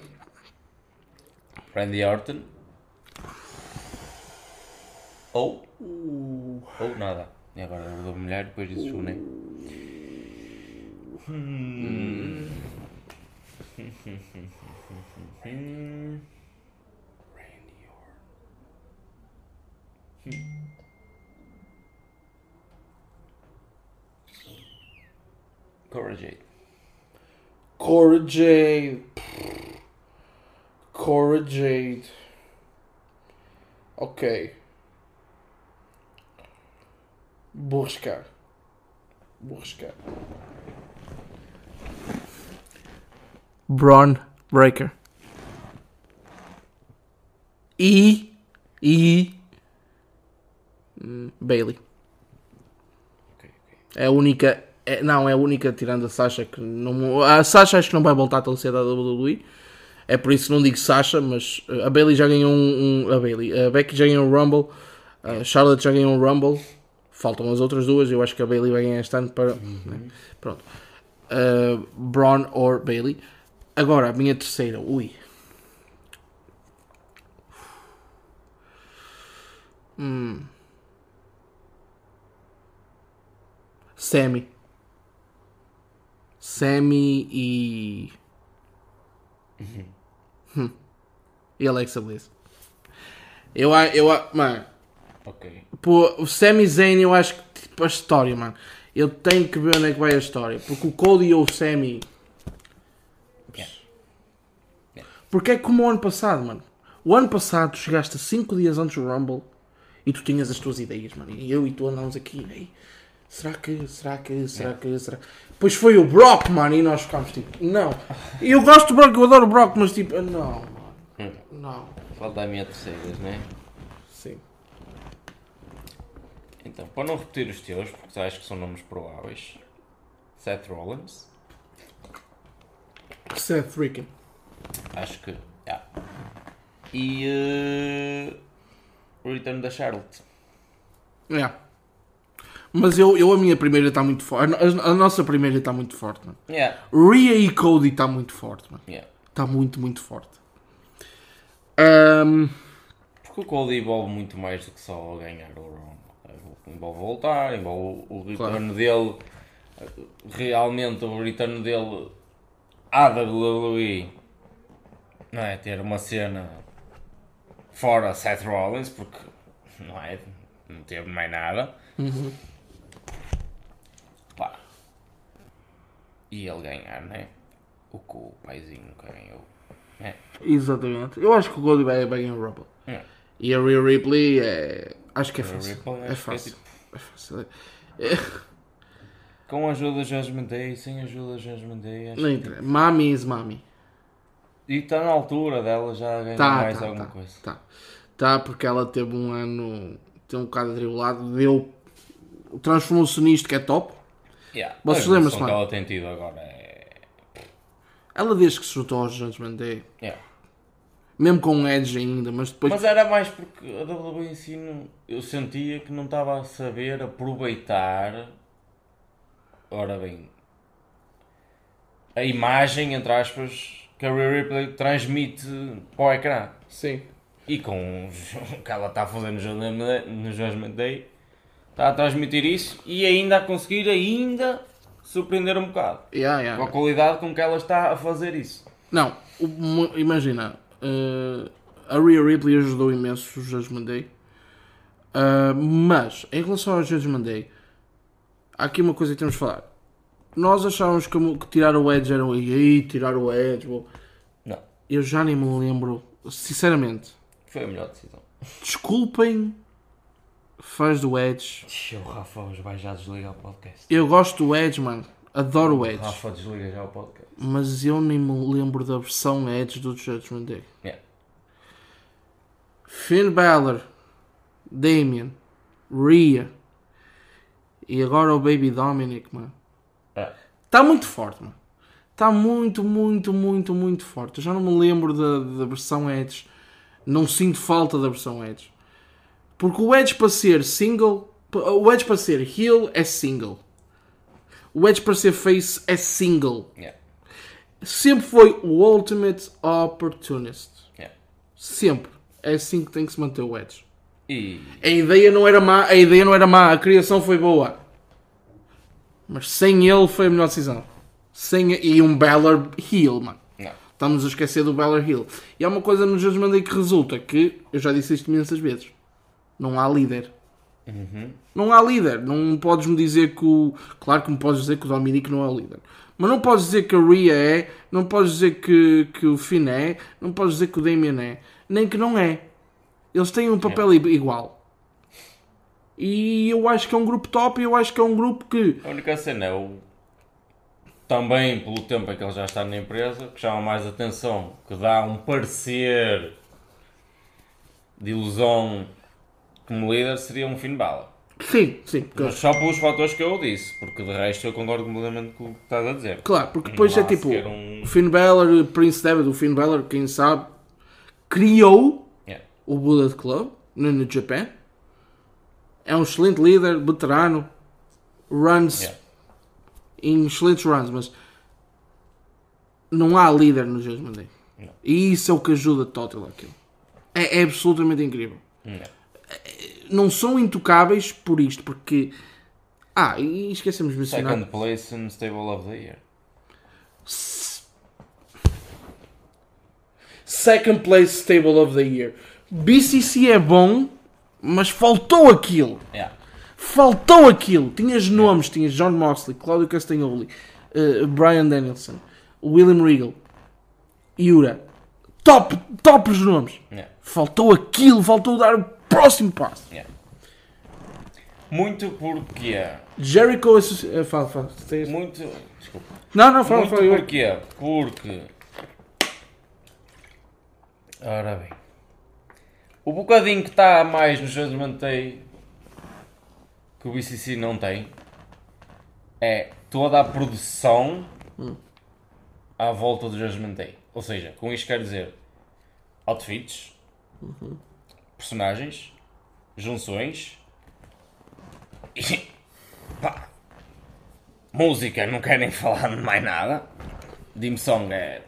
[SPEAKER 2] Randy Orton. Ou... Ou nada. E agora eu dou mulher depois dizes o nem. Hum. Hum. Randy Orton. Cora Jade.
[SPEAKER 1] Cora Jade. Cora Jade. Ok. Vou arriscar. Vou arriscar. Braun Breaker. E. E. hum, Bailey. É a única. É- não, é a única tirando a Sasha que não. A Sasha acho que não vai voltar a torcer da WWE. É por isso que não digo Sasha, mas uh, a Bailey já ganhou um, um- A Bailey. A Becky já ganhou um Rumble. A Charlotte já ganhou um Rumble. Faltam as outras duas. Eu acho que a Bailey vai ganhar este ano para. né? Pronto. Uh, Braun or Bailey. Agora, a minha terceira. Ui. Hum. Sammy. Sammy e. Hum. E Alexa Bliss. Eu, a- eu, mano,
[SPEAKER 2] Ok.
[SPEAKER 1] pô, o Sami Zayn eu acho que tipo a história, mano. Eu tenho que ver onde é que vai a história. Porque o Cody e o Sammy.
[SPEAKER 2] Yeah.
[SPEAKER 1] Porque é como o ano passado, mano. O ano passado tu chegaste a 5 dias antes do Rumble e tu tinhas as tuas ideias, mano. E eu e tu andámos aqui, ei, será que, será que, será que, será Depois foi o Brock, mano, e nós ficámos tipo, não. Eu gosto do Brock, eu adoro o Brock, mas tipo, não, mano.
[SPEAKER 2] Hum.
[SPEAKER 1] Não.
[SPEAKER 2] Falta a minha terceira, né?
[SPEAKER 1] Sim.
[SPEAKER 2] Então, para não repetir os teus, porque acho que são nomes prováveis. Seth Rollins.
[SPEAKER 1] Seth Ricken.
[SPEAKER 2] Acho que. yeah. E. eh, o Return da Charlotte.
[SPEAKER 1] É. Mas eu, eu a minha primeira está muito forte. A, a nossa primeira está muito forte, mano.
[SPEAKER 2] Yeah.
[SPEAKER 1] Rhea e Cody está muito forte, mano.
[SPEAKER 2] Yeah.
[SPEAKER 1] Está muito, muito forte. Ahm,
[SPEAKER 2] Porque o Cody envolve muito mais do que só ganhar o Rumble. Envolve voltar, envolve o retorno dele. Realmente, o retorno dele à WWE. Não é? Ter uma cena fora Seth Rollins, porque não é? Não teve mais nada. Pá. E ele ganhar, né? O que o paizinho ganhou. né?
[SPEAKER 1] exatamente. Eu acho que o Cody vai, ganhar o Rumble.
[SPEAKER 2] É.
[SPEAKER 1] E a Rhea Ripley é. Acho que é
[SPEAKER 2] A
[SPEAKER 1] fácil.
[SPEAKER 2] Ripley,
[SPEAKER 1] É
[SPEAKER 2] acho que é
[SPEAKER 1] fácil.
[SPEAKER 2] tipo-
[SPEAKER 1] É fácil.
[SPEAKER 2] Com a ajuda de Judgment Day, sem ajuda Judgment Day, acho que...
[SPEAKER 1] Mami is mami.
[SPEAKER 2] E está na altura dela já ganhar
[SPEAKER 1] Tá,
[SPEAKER 2] mais
[SPEAKER 1] tá,
[SPEAKER 2] alguma
[SPEAKER 1] tá,
[SPEAKER 2] coisa.
[SPEAKER 1] tá. Tá, porque ela teve um ano. Teve um bocado atribulado. Deu. Transformou-se nisto que é top.
[SPEAKER 2] Yeah.
[SPEAKER 1] Vocês lembram-se,
[SPEAKER 2] que
[SPEAKER 1] mano?
[SPEAKER 2] ela tem tido agora é...
[SPEAKER 1] Ela desde que se juntou aos Judgment Day.
[SPEAKER 2] Yeah.
[SPEAKER 1] Mesmo com o Edge ainda, mas depois.
[SPEAKER 2] Mas era mais porque a WWE em si, não- eu sentia que não estava a saber aproveitar, ora bem, a imagem, entre aspas, que a Rhea Ripley transmite para o ecrã.
[SPEAKER 1] Sim.
[SPEAKER 2] E com o que ela está a fazer no Judgment Day, está a transmitir isso e ainda a conseguir ainda surpreender um bocado.
[SPEAKER 1] Yeah, yeah.
[SPEAKER 2] Com a qualidade com que ela está a fazer isso.
[SPEAKER 1] Não, imagina, eh, a Rhea Ripley ajudou imenso o Judgment Day. Ah, mas, em relação ao Judgment Day, há aqui uma coisa que temos de falar. Nós achávamos que, que tirar o Edge era um aí, tirar o Edge. bom.
[SPEAKER 2] Não,
[SPEAKER 1] Eu já nem me lembro, sinceramente.
[SPEAKER 2] foi a melhor decisão.
[SPEAKER 1] Desculpem, fãs do Edge.
[SPEAKER 2] O Rafa hoje vai já desligar o podcast.
[SPEAKER 1] Eu gosto do Edge, mano. Adoro o Edge.
[SPEAKER 2] Rafa, desliga já o podcast.
[SPEAKER 1] Mas eu nem me lembro da versão Edge do Judgment Day.
[SPEAKER 2] Yeah.
[SPEAKER 1] Finn Balor, Damien, Rhea e agora o Baby Dominic, mano.
[SPEAKER 2] É.
[SPEAKER 1] Está muito forte, mano. Está muito, muito, muito, muito forte. Eu já não me lembro da, da versão Edge. Não sinto falta da versão Edge. Porque o Edge para ser single, o Edge para ser heel é single. O Edge para ser face é single.
[SPEAKER 2] Yeah.
[SPEAKER 1] Sempre foi o ultimate opportunist.
[SPEAKER 2] Yeah.
[SPEAKER 1] Sempre. É assim que tem que se manter o Edge.
[SPEAKER 2] E
[SPEAKER 1] A ideia não era má, a ideia não era má, a criação foi boa. Mas sem ele foi a melhor decisão. Sem, e um Balor heel, mano.
[SPEAKER 2] não.
[SPEAKER 1] Estamos a esquecer do Balor heel. E há uma coisa no Judgment Day que resulta que, eu já disse isto imensas vezes, não há líder. Não há líder. Não podes me dizer que o... Claro que me podes dizer que o Dominic não é o líder. Mas não podes dizer que a Rhea é, não podes dizer que, que o Finn é, não podes dizer que o Damien é, nem que não é. Eles têm um papel i- igual. E eu acho que é um grupo top e eu acho que é um grupo que
[SPEAKER 2] A única cena é o. Também pelo tempo em que ele já está na empresa, que chama mais atenção, que dá um parecer de ilusão como líder, seria um Finn Balor.
[SPEAKER 1] Sim, sim.
[SPEAKER 2] Mas só pelos fatores que eu disse, porque de resto eu concordo completamente com o que estás a dizer.
[SPEAKER 1] Claro, porque depois é tipo
[SPEAKER 2] um-
[SPEAKER 1] o Finn Balor, Prince David, o Finn Balor, quem sabe, criou
[SPEAKER 2] Yeah.
[SPEAKER 1] o Bullet Club no, no Japan. É um excelente líder, veterano, runs
[SPEAKER 2] Yeah.
[SPEAKER 1] em excelentes runs, mas não há líder no Judgment Day.
[SPEAKER 2] Não.
[SPEAKER 1] E isso é o que ajuda total aquilo. É, é absolutamente incrível.
[SPEAKER 2] Yeah.
[SPEAKER 1] Não são intocáveis por isto, porque. Ah, e esquecemos de mencionar.
[SPEAKER 2] Second place in Stable of the Year.
[SPEAKER 1] Second place stable of the year. BCC é bom, mas faltou aquilo.
[SPEAKER 2] Yeah.
[SPEAKER 1] Faltou aquilo. Tinhas nomes, tinhas John Moxley, Claudio Castagnoli, eh, Brian Danielson, William Regal, Yura. Top, top os nomes.
[SPEAKER 2] Yeah.
[SPEAKER 1] Faltou aquilo, faltou dar o próximo passo.
[SPEAKER 2] Yeah. Muito porque.
[SPEAKER 1] Jericho Associ- eh, Fala, fala. Tens-
[SPEAKER 2] Muito. Desculpa.
[SPEAKER 1] Não, não, fala,
[SPEAKER 2] Muito
[SPEAKER 1] fala. eu-
[SPEAKER 2] porquê? Porque. Ora bem. O bocadinho que está a mais no Judgment Day que o BCC não tem é toda a produção à volta do Judgment Day. Ou seja, com isto quero dizer outfits, personagens, junções e pá, música, não quero nem falar de mais nada. Dim Song é.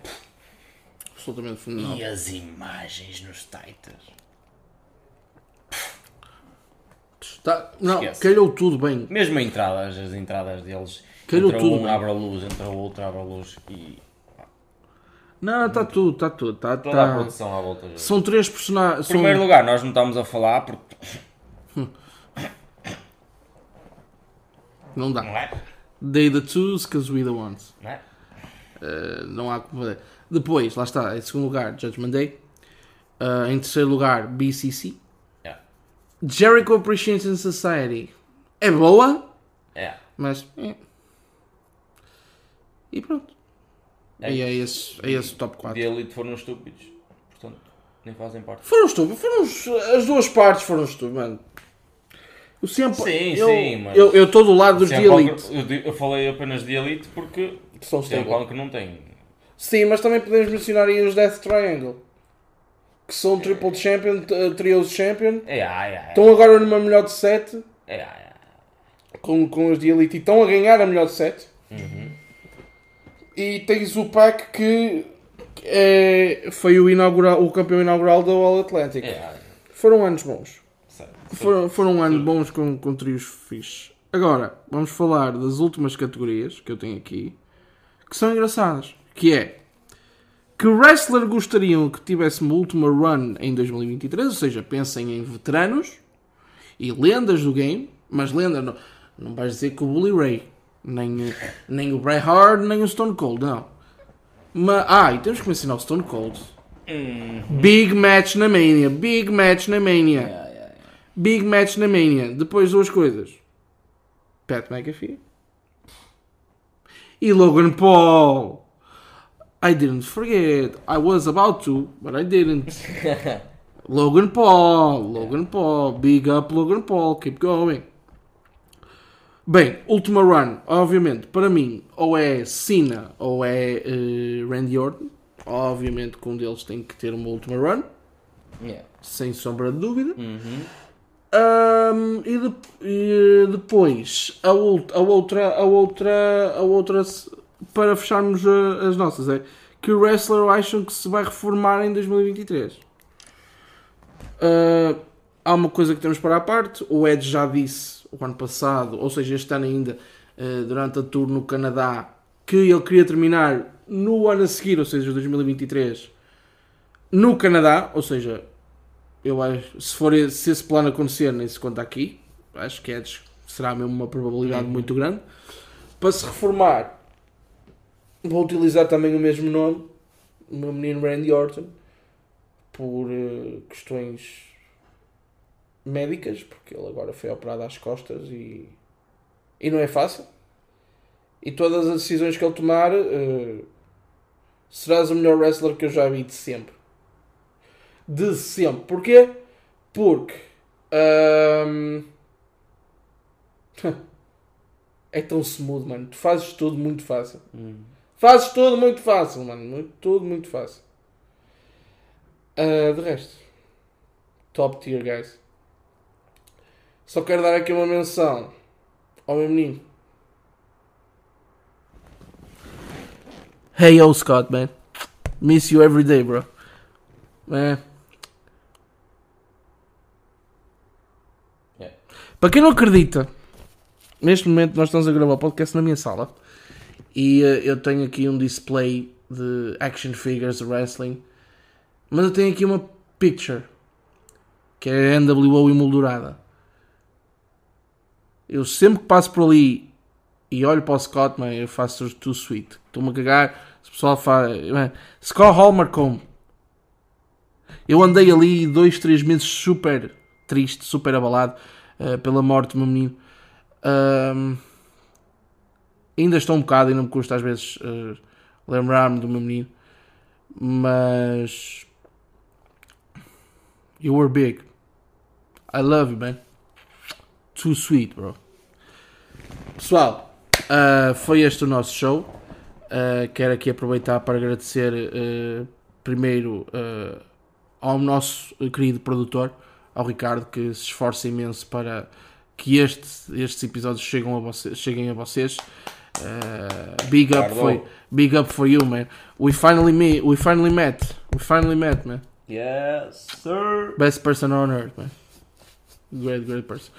[SPEAKER 1] Absolutamente fenomenal.
[SPEAKER 2] E as imagens nos Titans?
[SPEAKER 1] Tá- não,
[SPEAKER 2] Esquece.
[SPEAKER 1] calhou tudo bem.
[SPEAKER 2] Mesmo a entradas, as entradas deles.
[SPEAKER 1] Calhou
[SPEAKER 2] entra
[SPEAKER 1] tudo
[SPEAKER 2] um,
[SPEAKER 1] bem.
[SPEAKER 2] abre a luz, entra o outro, abre a luz e
[SPEAKER 1] Não, está tudo, está tudo. Tá,
[SPEAKER 2] toda a
[SPEAKER 1] tá.
[SPEAKER 2] produção à volta.
[SPEAKER 1] São três personagens.
[SPEAKER 2] Em primeiro lugar, nós não estamos a falar porque.
[SPEAKER 1] Não dá.
[SPEAKER 2] Não é?
[SPEAKER 1] They the twos, cause we the ones.
[SPEAKER 2] Não é?
[SPEAKER 1] Uh, não há como fazer. Depois, lá está, em segundo lugar, Judgment Day. Uh, em terceiro lugar, BCC.
[SPEAKER 2] Yeah.
[SPEAKER 1] Jericho Appreciation Society. É boa,
[SPEAKER 2] É.
[SPEAKER 1] mas. eh. E pronto.
[SPEAKER 2] É
[SPEAKER 1] e é esse, é esse o top
[SPEAKER 2] De
[SPEAKER 1] 4.
[SPEAKER 2] Elite foram estúpidos. Portanto, nem fazem parte.
[SPEAKER 1] Foram estúpidos, foram as duas partes foram estúpidas, mano. O sempre,
[SPEAKER 2] Sim,
[SPEAKER 1] eu,
[SPEAKER 2] sim, mas-
[SPEAKER 1] Eu estou do lado dos de Elite.
[SPEAKER 2] eu, eu falei apenas de Elite porque
[SPEAKER 1] São stable.
[SPEAKER 2] Punk não tem.
[SPEAKER 1] Sim, mas também podemos mencionar aí os Death Triangle. Que são Triple Champion, uh, Trios Champion.
[SPEAKER 2] É, é, é.
[SPEAKER 1] Estão agora numa melhor de 7
[SPEAKER 2] É, é.
[SPEAKER 1] com, com os de Elite e estão a ganhar a melhor de 7. E tens o pack que é, foi o, inaugural, o campeão inaugural da All Atlantic.
[SPEAKER 2] É, é.
[SPEAKER 1] Foram anos bons. Foram, foram anos bons com, com trios fixes. Agora, vamos falar das últimas categorias que eu tenho aqui, que são engraçadas. Que é, que wrestler gostariam que tivesse uma última run em 2023? Ou seja, pensem em veteranos e lendas do game, mas lenda não, não vais dizer que o Bully Ray, nem, nem o Bray Hart, nem o Stone Cold, não. Mas, ah, e temos que mencionar o Stone Cold. Big match na Mania, big match na Mania. Big match na Mania. Depois duas coisas. Pat McAfee. E Logan Paul. I didn't forget. I was about to, but I didn't. Logan Paul, Logan Paul, big up Logan Paul, keep going. Bem, última run, obviamente, para mim, ou é Cena ou é eh, Randy Orton. Obviamente que um deles tem que ter uma última run,
[SPEAKER 2] Yeah.
[SPEAKER 1] sem sombra de dúvida.
[SPEAKER 2] Uhum.
[SPEAKER 1] Ahm, e, de- e depois a, ult- a outra a outra a outra para fecharmos a- as nossas é que o wrestler acham que se vai reformar em 2023 Ah, há uma coisa que temos para a parte o Ed já disse o ano passado ou seja este ano ainda ah, durante a tour no Canadá que ele queria terminar no ano a seguir ou seja 2023 no Canadá ou seja eu acho, se, for esse, se esse plano acontecer, nem se conta aqui. Acho que é, será mesmo uma probabilidade muito grande. Para se reformar, vou utilizar também o mesmo nome, o meu menino Randy Orton, por eh, questões médicas, porque ele agora foi operado às costas e, e não é fácil. E todas as decisões que ele tomar, eh, serás o melhor wrestler que eu já vi de sempre de sempre. Porquê? Porque ahm, é tão smooth, mano. Tu fazes tudo muito fácil.
[SPEAKER 2] Uhum.
[SPEAKER 1] Fazes tudo muito fácil, mano. Muito- tudo muito fácil. Ah, de resto, top tier, guys. Só quero dar aqui uma menção ao meu menino. Hey, yo, Scott, man. Miss you every day, bro.
[SPEAKER 2] Yeah.
[SPEAKER 1] Para quem não acredita, neste momento nós estamos a gravar o podcast na minha sala e eh, eu tenho aqui um display de action figures de wrestling, mas eu tenho aqui uma picture que é a NWO emoldurada. Eu sempre que passo por ali e olho para o Scott, man, eu faço too sweet. Estou-me a cagar. O pessoal faz. man, Scott Hallmark como? Eu andei ali dois, três meses super triste, super abalado eh, pela morte do meu menino. Ainda estou um bocado, ainda me custa às vezes eh, lembrar-me do meu menino. Mas. You were big. I love you, man. Too sweet, bro. Pessoal, ah, foi este o nosso show. Ah, quero aqui aproveitar para agradecer eh, primeiro ao nosso querido produtor, ao Ricardo, que se esforça imenso para que este- estes episódios cheguem a vocês. Cheguem a vocês. Uh, big up
[SPEAKER 2] Ricardo.
[SPEAKER 1] for big up for you, man. We finally meet. We finally met. We finally met, man.
[SPEAKER 2] Yes, sir.
[SPEAKER 1] Best person on earth, man. Great, great person.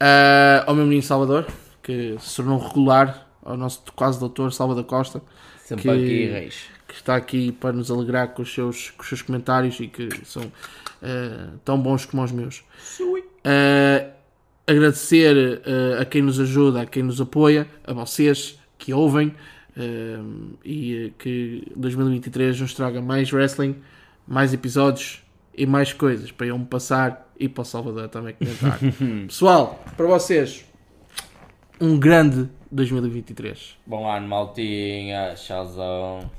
[SPEAKER 1] Uh, ao meu menino Salvador, que se tornou regular, ao nosso quase doutor Salvador Costa,
[SPEAKER 2] Sempre
[SPEAKER 1] Que-
[SPEAKER 2] aqui, Reis.
[SPEAKER 1] que está aqui para nos alegrar com os seus, com os seus comentários e que são uh, tão bons como os meus. Uh, agradecer uh, a quem nos ajuda, a quem nos apoia, a vocês que ouvem uh, e uh, que 2023 nos traga mais wrestling, mais episódios e mais coisas para eu me passar e para o Salvador também comentar. Pessoal, para vocês, um grande 2023.
[SPEAKER 2] Bom ano, maltinha. Tchauzão.